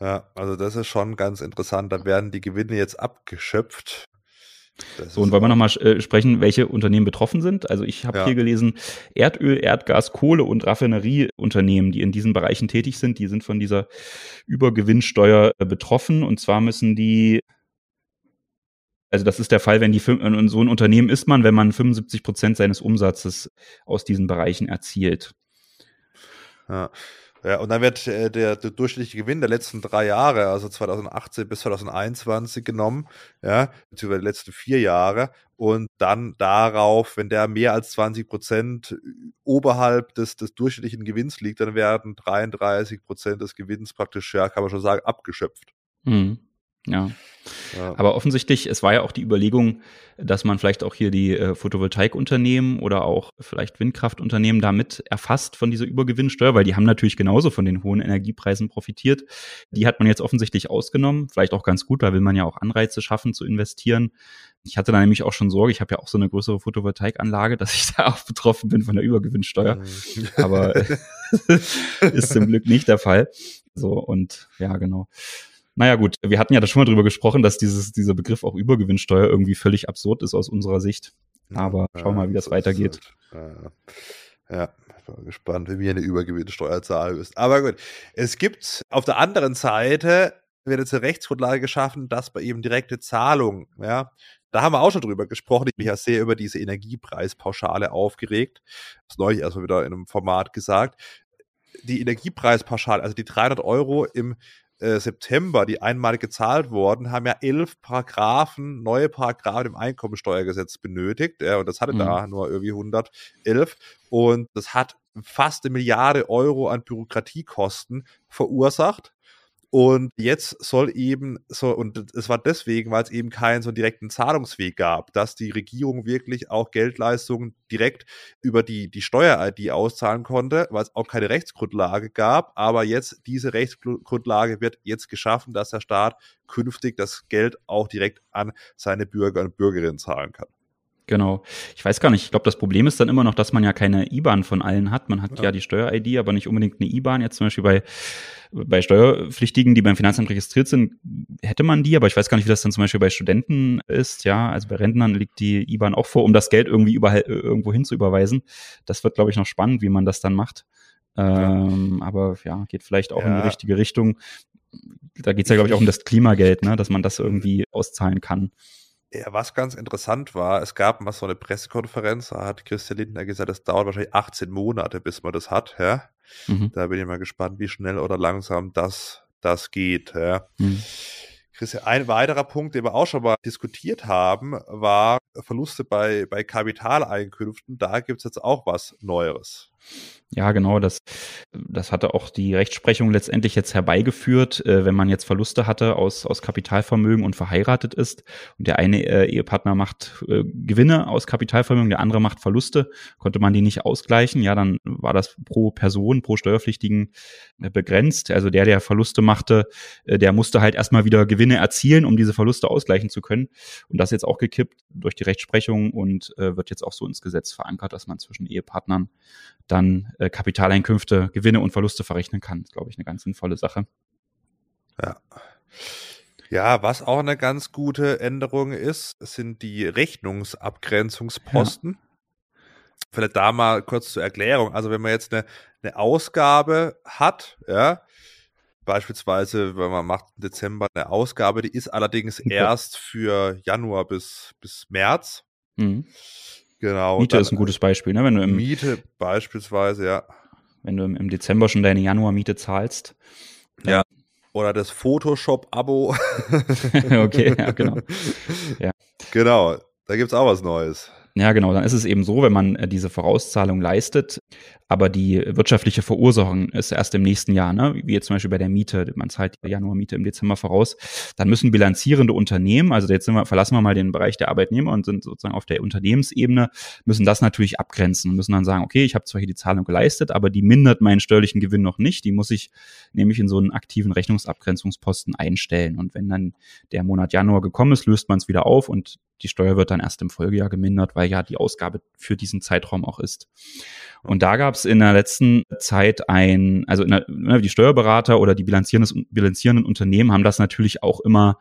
Ja, also das ist schon ganz interessant. Da werden die Gewinne jetzt abgeschöpft. Das So, und wollen wir nochmal äh, sprechen, welche Unternehmen betroffen sind? Also ich habe Ja. hier gelesen, Erdöl, Erdgas, Kohle und Raffinerieunternehmen, die in diesen Bereichen tätig sind, die sind von dieser Übergewinnsteuer äh, betroffen. Und zwar müssen die, also das ist der Fall, wenn die, fün- und so ein Unternehmen ist man, wenn man 75 Prozent seines Umsatzes aus diesen Bereichen erzielt. Ja. Ja, und dann wird äh, der, der durchschnittliche Gewinn der letzten drei Jahre, also 2018 bis 2021 genommen, ja, beziehungsweise die letzten vier Jahre, und dann darauf, wenn der mehr als 20 Prozent oberhalb des, des durchschnittlichen Gewinns liegt, dann werden 33 Prozent des Gewinns praktisch, ja, kann man schon sagen, abgeschöpft. Mhm. Ja. Ja. Aber offensichtlich, es war ja auch die Überlegung, dass man vielleicht auch hier die äh, Photovoltaikunternehmen oder auch vielleicht Windkraftunternehmen damit erfasst von dieser Übergewinnsteuer, weil die haben natürlich genauso von den hohen Energiepreisen profitiert. Die hat man jetzt offensichtlich ausgenommen, vielleicht auch ganz gut, da will man ja auch Anreize schaffen zu investieren. Ich hatte da nämlich auch schon Sorge, ich habe ja auch so eine größere Photovoltaikanlage, <laughs> dass ich da auch betroffen bin von der Übergewinnsteuer. Mhm. Aber <laughs> ist zum Glück nicht der Fall. So, und ja, genau. Naja, gut, wir hatten ja da schon mal drüber gesprochen, dass dieses, dieser Begriff auch Übergewinnsteuer irgendwie völlig absurd ist aus unserer Sicht. Aber schauen wir mal, wie das weitergeht. halt. Ja, ja, gespannt, wie wir eine Übergewinnsteuer zahlen müssen. Aber gut, es gibt auf der anderen Seite wird jetzt eine Rechtsgrundlage geschaffen, dass bei eben direkte Zahlung, ja, da haben wir auch schon drüber gesprochen. Ich bin ja sehr über diese Energiepreispauschale aufgeregt. Das neulich erstmal wieder in einem Format gesagt. Die Energiepreispauschale, also die 300 Euro im äh, September, die einmalig gezahlt wurden, haben ja elf Paragraphen, neue Paragraphen im Einkommensteuergesetz benötigt. Ja, und das hatte Mhm. da nur irgendwie 111. Und das hat fast eine Milliarde Euro an Bürokratiekosten verursacht. Und jetzt soll eben so, und es war deswegen, weil es eben keinen so direkten Zahlungsweg gab, dass die Regierung wirklich auch Geldleistungen direkt über die, die Steuer-ID auszahlen konnte, weil es auch keine Rechtsgrundlage gab. Aber jetzt, diese Rechtsgrundlage wird jetzt geschaffen, dass der Staat künftig das Geld auch direkt an seine Bürger und Bürgerinnen zahlen kann. Genau. Ich weiß gar nicht, ich glaube, das Problem ist dann immer noch, dass man ja keine IBAN von allen hat. Man hat ja, Ja. die Steuer-ID, aber nicht unbedingt eine IBAN. Jetzt zum Beispiel bei, bei Steuerpflichtigen, die beim Finanzamt registriert sind, hätte man die, aber ich weiß gar nicht, wie das dann zum Beispiel bei Studenten ist. Ja, also bei Rentnern liegt die IBAN auch vor, um das Geld irgendwie überall, irgendwo hin zu überweisen. Das wird, glaube ich, noch spannend, wie man das dann macht. Ähm, aber ja, geht vielleicht auch in Ja. die richtige Richtung. Da geht es ja, glaube ich, auch um das Klimageld, ne? dass man das irgendwie auszahlen kann. Ja, was ganz interessant war, es gab mal so eine Pressekonferenz, da hat Christian Lindner gesagt, es dauert wahrscheinlich 18 Monate, bis man das hat, ja. Mhm. Da bin ich mal gespannt, wie schnell oder langsam das, das geht, ja. Mhm. Christian, ein weiterer Punkt, den wir auch schon mal diskutiert haben, war Verluste bei, bei Kapitaleinkünften. Da gibt es jetzt auch was Neueres. Ja, genau, das, das hatte auch die Rechtsprechung letztendlich jetzt herbeigeführt, äh, wenn man jetzt Verluste hatte aus, aus Kapitalvermögen und verheiratet ist und der eine äh, Ehepartner macht äh, Gewinne aus Kapitalvermögen, der andere macht Verluste, konnte man die nicht ausgleichen, ja, dann war das pro Person, pro Steuerpflichtigen äh, begrenzt. Also der, der Verluste machte, äh, der musste halt erstmal wieder Gewinne erzielen, um diese Verluste ausgleichen zu können. Und das jetzt auch gekippt durch die Rechtsprechung und äh, wird jetzt auch so ins Gesetz verankert, dass man zwischen Ehepartnern dann äh, Kapitaleinkünfte, Gewinne und Verluste verrechnen kann. Das ist, glaube ich, eine ganz sinnvolle Sache. Ja. Ja, was auch eine ganz gute Änderung ist, sind die Rechnungsabgrenzungsposten. Vielleicht da mal kurz zur Erklärung. Also wenn man jetzt eine, eine Ausgabe hat, ja, beispielsweise, wenn man macht im Dezember eine Ausgabe, die ist allerdings erst für Januar bis, bis März. Mhm. Genau. Miete dann ist ein gutes Beispiel, ne? wenn du im, Miete beispielsweise, ja. wenn du im, Dezember schon deine Januarmiete zahlst. Ja. Oder das Photoshop-Abo. <laughs> okay, ja, genau. <laughs> Ja. Genau, da gibt es auch was Neues. Ja, genau. Dann ist es eben so, wenn man äh, diese Vorauszahlung leistet, aber die wirtschaftliche Verursachung ist erst im nächsten Jahr, ne? wie jetzt zum Beispiel bei der Miete, man zahlt die Januarmiete im Dezember voraus, dann müssen bilanzierende Unternehmen, also jetzt wir, verlassen wir mal den Bereich der Arbeitnehmer und sind sozusagen auf der Unternehmensebene, müssen das natürlich abgrenzen und müssen dann sagen, okay, ich habe zwar hier die Zahlung geleistet, aber die mindert meinen steuerlichen Gewinn noch nicht, die muss ich nämlich in so einen aktiven Rechnungsabgrenzungsposten einstellen. Und wenn dann der Monat Januar gekommen ist, löst man es wieder auf und die Steuer wird dann erst im Folgejahr gemindert, weil ja die Ausgabe für diesen Zeitraum auch ist. Und da gab es in der letzten Zeit ein, also der, ne, die Steuerberater oder die bilanzierenden Unternehmen haben das natürlich auch immer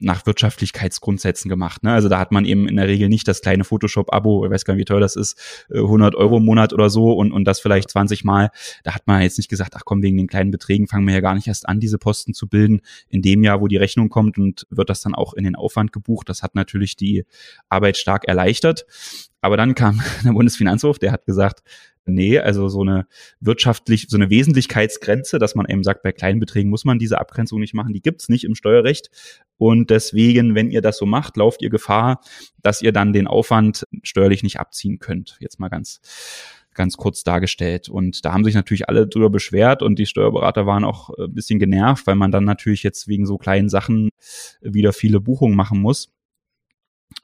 nach Wirtschaftlichkeitsgrundsätzen gemacht. Ne? Also da hat man eben in der Regel nicht das kleine Photoshop-Abo, ich weiß gar nicht, wie teuer das ist, 100 äh, Euro im Monat oder so und, und das vielleicht 20 Mal. Da hat man jetzt nicht gesagt, ach komm, wegen den kleinen Beträgen fangen wir ja gar nicht erst an, diese Posten zu bilden. In dem Jahr, wo die Rechnung kommt und wird das dann auch in den Aufwand gebucht. Das hat natürlich die Arbeit stark erleichtert. Aber dann kam <laughs> der Bundesfinanzhof, der hat gesagt, nee, also so eine wirtschaftlich, so eine Wesentlichkeitsgrenze, dass man eben sagt, bei kleinen Beträgen muss man diese Abgrenzung nicht machen, die gibt's nicht im Steuerrecht. Und deswegen, wenn ihr das so macht, lauft ihr Gefahr, dass ihr dann den Aufwand steuerlich nicht abziehen könnt. Jetzt mal ganz ganz kurz dargestellt. Und da haben sich natürlich alle drüber beschwert und die Steuerberater waren auch ein bisschen genervt, weil man dann natürlich jetzt wegen so kleinen Sachen wieder viele Buchungen machen muss.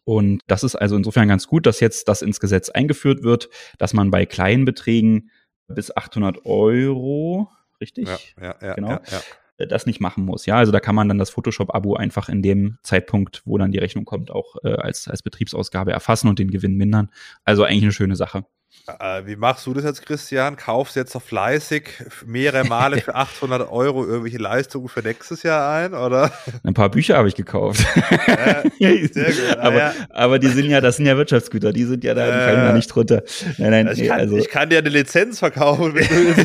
Und das ist also insofern ganz gut, dass jetzt das ins Gesetz eingeführt wird, dass man bei kleinen Beträgen bis 800 Euro, richtig? Ja, ja, ja, genau. Ja, ja äh, das nicht machen muss. Ja, also da kann man dann das Photoshop-Abo einfach in dem Zeitpunkt, wo dann die Rechnung kommt, auch äh, als, als Betriebsausgabe erfassen und den Gewinn mindern. Also eigentlich eine schöne Sache. Äh, wie machst du das jetzt, Christian? Kaufst jetzt noch fleißig mehrere Male für <laughs> 800 Euro irgendwelche Leistungen für nächstes Jahr ein, oder? Ein paar Bücher habe ich gekauft. Äh, sehr gut. <laughs> aber, ja. aber die sind ja, das sind ja Wirtschaftsgüter, die sind ja da, fallen da nicht drunter. Nein, nein, ich, nee, kann, also. ich kann dir eine Lizenz verkaufen, wenn du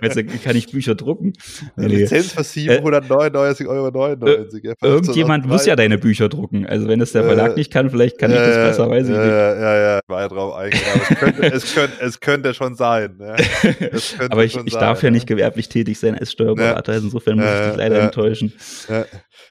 willst. <laughs> kann ich Bücher drucken. Eine nee. Lizenz für 799,99 Euro. 99, ja, Irgendjemand muss ja deine Bücher drucken. Also wenn es der Verlag äh, nicht kann, vielleicht kann ich das besser, weiß ich nicht. Ja, ja, ja, war ja drauf eingegangen es könnte, es, könnte, es könnte schon sein. Ja. <laughs> Aber ich, ich sein, darf ja nicht gewerblich tätig sein als Steuerberater, insofern muss ich dich leider enttäuschen.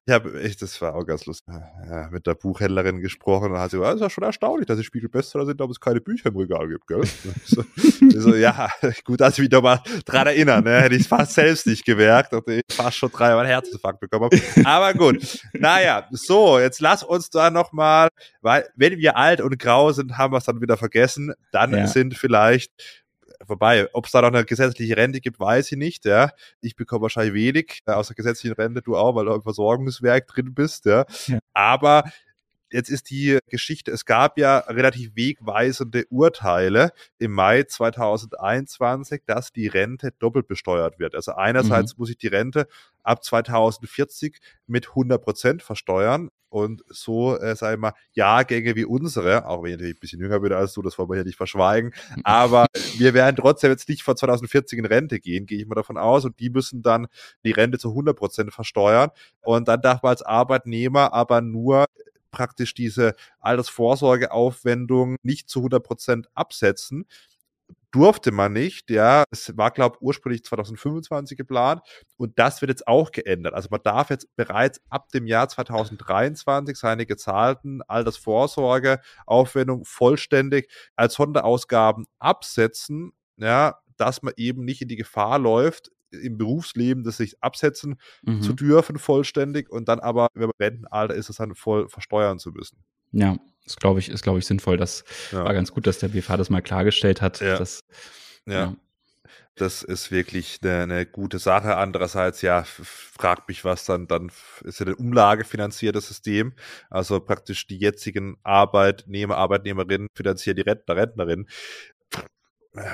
Ich habe echt, das war auch ganz lustig, ja, mit der Buchhändlerin gesprochen und hat sie gesagt, es ist ja schon erstaunlich, dass es Spiegelbestseller sind, aber es keine Bücher im Regal gibt, gell? so, <laughs> so, ja, <laughs> gut, dass ich mich nochmal dran erinnern, ne? hätte ich es fast selbst nicht gemerkt, nachdem ich fast schon dreimal Herzinfarkt bekommen habe. Aber gut, naja, so, jetzt lass uns da nochmal, weil wenn wir alt und grau sind, haben wir es dann wieder vergessen, dann ja. sind vielleicht vorbei. Ob es da noch eine gesetzliche Rente gibt, weiß ich nicht. Ja. Ich bekomme wahrscheinlich wenig äh, aus der gesetzlichen Rente, du auch, weil du im Versorgungswerk drin bist. Ja. ja. Aber Jetzt ist die Geschichte, es gab ja relativ wegweisende Urteile im Mai 2021, dass die Rente doppelt besteuert wird. Also einerseits mhm. muss ich die Rente ab 2040 mit 100 Prozent versteuern und so, äh, sag ich mal, Jahrgänge wie unsere, auch wenn ich natürlich ein bisschen jünger bin als du, das wollen wir hier nicht verschweigen, aber wir werden trotzdem jetzt nicht vor 2040 in Rente gehen, gehe ich mal davon aus, und die müssen dann die Rente zu 100 Prozent versteuern und dann darf man als Arbeitnehmer aber nur praktisch diese Altersvorsorgeaufwendung nicht zu 100 Prozent absetzen. Durfte man nicht, ja. Es war, glaube ich, ursprünglich 2025 geplant und das wird jetzt auch geändert. Also man darf jetzt bereits ab dem Jahr 2023 seine gezahlten Altersvorsorgeaufwendung vollständig als Sonderausgaben absetzen, ja, dass man eben nicht in die Gefahr läuft, im Berufsleben das sich absetzen mhm. zu dürfen vollständig und dann aber, wenn man Rentenalter ist, es dann voll versteuern zu müssen. Ja, das glaube ich, ist, glaube ich, sinnvoll. Das ja. war ganz gut, dass der BFH das mal klargestellt hat. Ja. Dass, ja. ja. Das ist wirklich eine, eine, gute Sache. Andererseits, ja, fragt mich, was dann, dann ist ja ein umlagefinanziertes System. Also praktisch die jetzigen Arbeitnehmer, Arbeitnehmerinnen finanzieren die Rentner, Rentnerinnen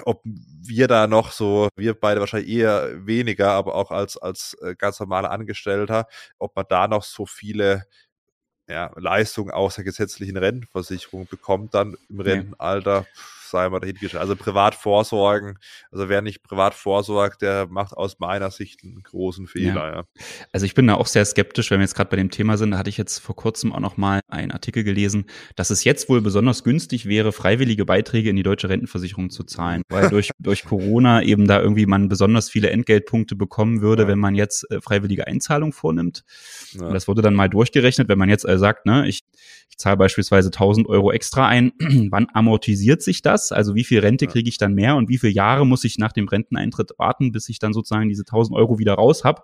ob wir da noch so, wir beide wahrscheinlich eher weniger, aber auch als, als äh, ganz normaler Angestellter, ob man da noch so viele ja, Leistungen außer gesetzlichen Rentenversicherung bekommt, dann im Rentenalter, sei mal dahingestellt. Also privat vorsorgen, also wer nicht privat vorsorgt, der macht aus meiner Sicht einen großen Fehler. Ja. ja. Also ich bin da auch sehr skeptisch, wenn wir jetzt gerade bei dem Thema sind. Da hatte ich jetzt vor kurzem auch noch mal einen Artikel gelesen, dass es jetzt wohl besonders günstig wäre, freiwillige Beiträge in die deutsche Rentenversicherung zu zahlen, weil <laughs> durch, durch Corona eben da irgendwie man besonders viele Entgeltpunkte bekommen würde, ja. wenn man jetzt äh, freiwillige Einzahlung vornimmt. Das wurde dann mal durchgerechnet, wenn man jetzt äh, sagt, ne, ich, ich zahle beispielsweise 1000 Euro extra ein, <clears throat> wann amortisiert sich das? Also wie viel Rente kriege ich dann mehr und wie viele Jahre muss ich nach dem Renteneintritt warten, bis ich dann sozusagen diese 1000 Euro wieder raus habe?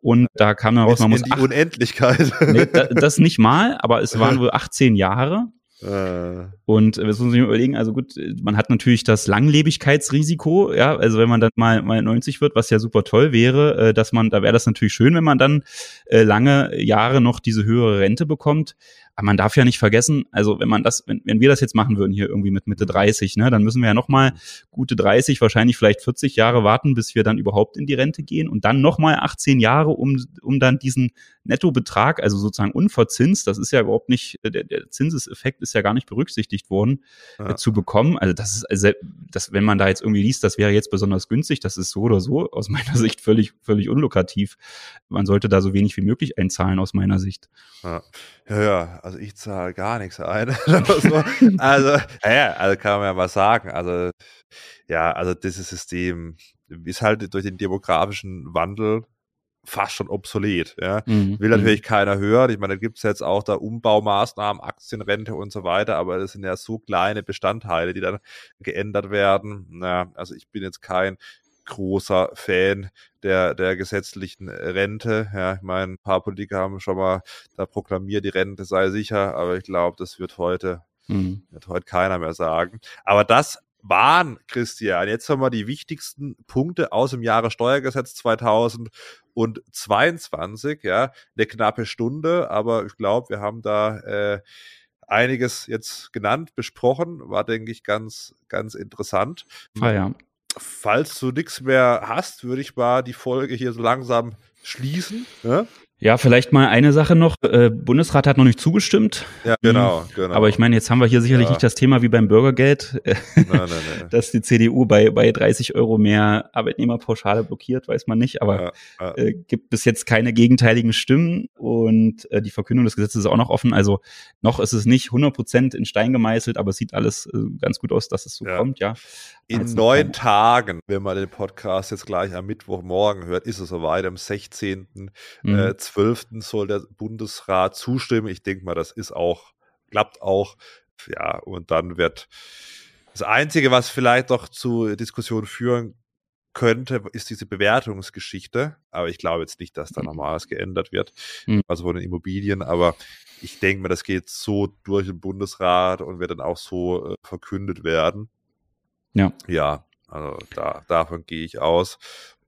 Und da kam dann raus, man muss. Die acht, Unendlichkeit. <laughs> Nee, das nicht mal, aber es waren <laughs> wohl 18 Jahre. Äh. Und das muss man sich überlegen, also gut, man hat natürlich das Langlebigkeitsrisiko, ja, also wenn man dann mal, mal 90 wird, was ja super toll wäre, äh, dass man, da wäre das natürlich schön, wenn man dann äh, lange Jahre noch diese höhere Rente bekommt. Aber man darf ja nicht vergessen, also wenn man das, wenn, wenn wir das jetzt machen würden hier irgendwie mit Mitte 30, ne, dann müssen wir ja nochmal gute 30, wahrscheinlich vielleicht 40 Jahre warten, bis wir dann überhaupt in die Rente gehen und dann nochmal 18 Jahre, um, um dann diesen Nettobetrag, also sozusagen unverzinst, das ist ja überhaupt nicht, der, der Zinseseffekt ist ja gar nicht berücksichtigt worden, ja. äh, zu bekommen. Also das ist, also das, wenn man da jetzt irgendwie liest, das wäre jetzt besonders günstig, das ist so oder so aus <laughs> meiner Sicht völlig, völlig unlukrativ. Man sollte da so wenig wie möglich einzahlen aus meiner Sicht. Ja, ja, ja also ich zahle gar nichts ein. <laughs> also, ja, also kann man ja mal sagen. Also, ja, also dieses System ist halt durch den demografischen Wandel fast schon obsolet. Ja. Mhm. Will natürlich mhm. keiner hören. Ich meine, da gibt es jetzt auch da Umbaumaßnahmen, Aktienrente und so weiter, aber das sind ja so kleine Bestandteile, die dann geändert werden. Ja, also ich bin jetzt kein großer Fan der, der gesetzlichen Rente. Ja, ich meine, ein paar Politiker haben schon mal da proklamiert, die Rente sei sicher, aber ich glaube, das wird heute, mhm. wird heute keiner mehr sagen. Aber das waren, Christian, jetzt haben wir die wichtigsten Punkte aus dem Jahre Steuergesetz 2022, ja, eine knappe Stunde, aber ich glaube, wir haben da äh, einiges jetzt genannt, besprochen, war, denke ich, ganz, ganz interessant. Ah, ja falls du nichts mehr hast, würde ich mal die Folge hier so langsam schließen. Ja? Ja, vielleicht mal eine Sache noch. Äh, Bundesrat hat noch nicht zugestimmt. Ja, genau, hm. genau. Aber ich meine, jetzt haben wir hier sicherlich ja. nicht das Thema wie beim Bürgergeld, nein, nein, nein. <laughs> dass die CDU bei, bei 30 Euro mehr Arbeitnehmerpauschale blockiert, weiß man nicht. Aber ja, ja. Äh, gibt bis jetzt keine gegenteiligen Stimmen und äh, die Verkündung des Gesetzes ist auch noch offen. Also noch ist es nicht 100 Prozent in Stein gemeißelt, aber es sieht alles äh, ganz gut aus, dass es so kommt, ja. In also, neun Tagen, wenn man den Podcast jetzt gleich am Mittwochmorgen hört, ist es soweit. Am 16. Mhm. Äh, 12. soll der Bundesrat zustimmen. Ich denke mal, das ist auch, klappt auch. Ja, und dann wird das Einzige, was vielleicht noch zu Diskussionen führen könnte, ist diese Bewertungsgeschichte. Aber ich glaube jetzt nicht, dass da nochmal was geändert wird. Mhm. Also von den Immobilien. Aber ich denke mal, das geht so durch den Bundesrat und wird dann auch so äh, verkündet werden. Ja. Ja, also da, davon gehe ich aus.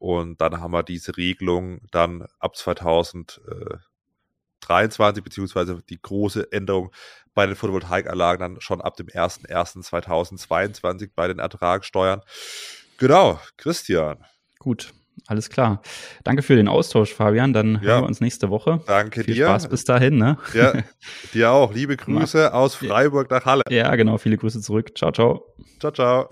Und dann haben wir diese Regelung dann ab 2023, beziehungsweise die große Änderung bei den Photovoltaikanlagen dann schon ab dem 01.01.2022 bei den Ertragssteuern. Genau, Christian. Gut, alles klar. Danke für den Austausch, Fabian. Dann ja. hören wir uns nächste Woche. Danke Viel dir. Spaß bis dahin. Ne? Ja, <laughs> dir auch. Liebe Grüße aus Freiburg nach Halle. Ja, genau. Viele Grüße zurück. Ciao, ciao. Ciao, ciao.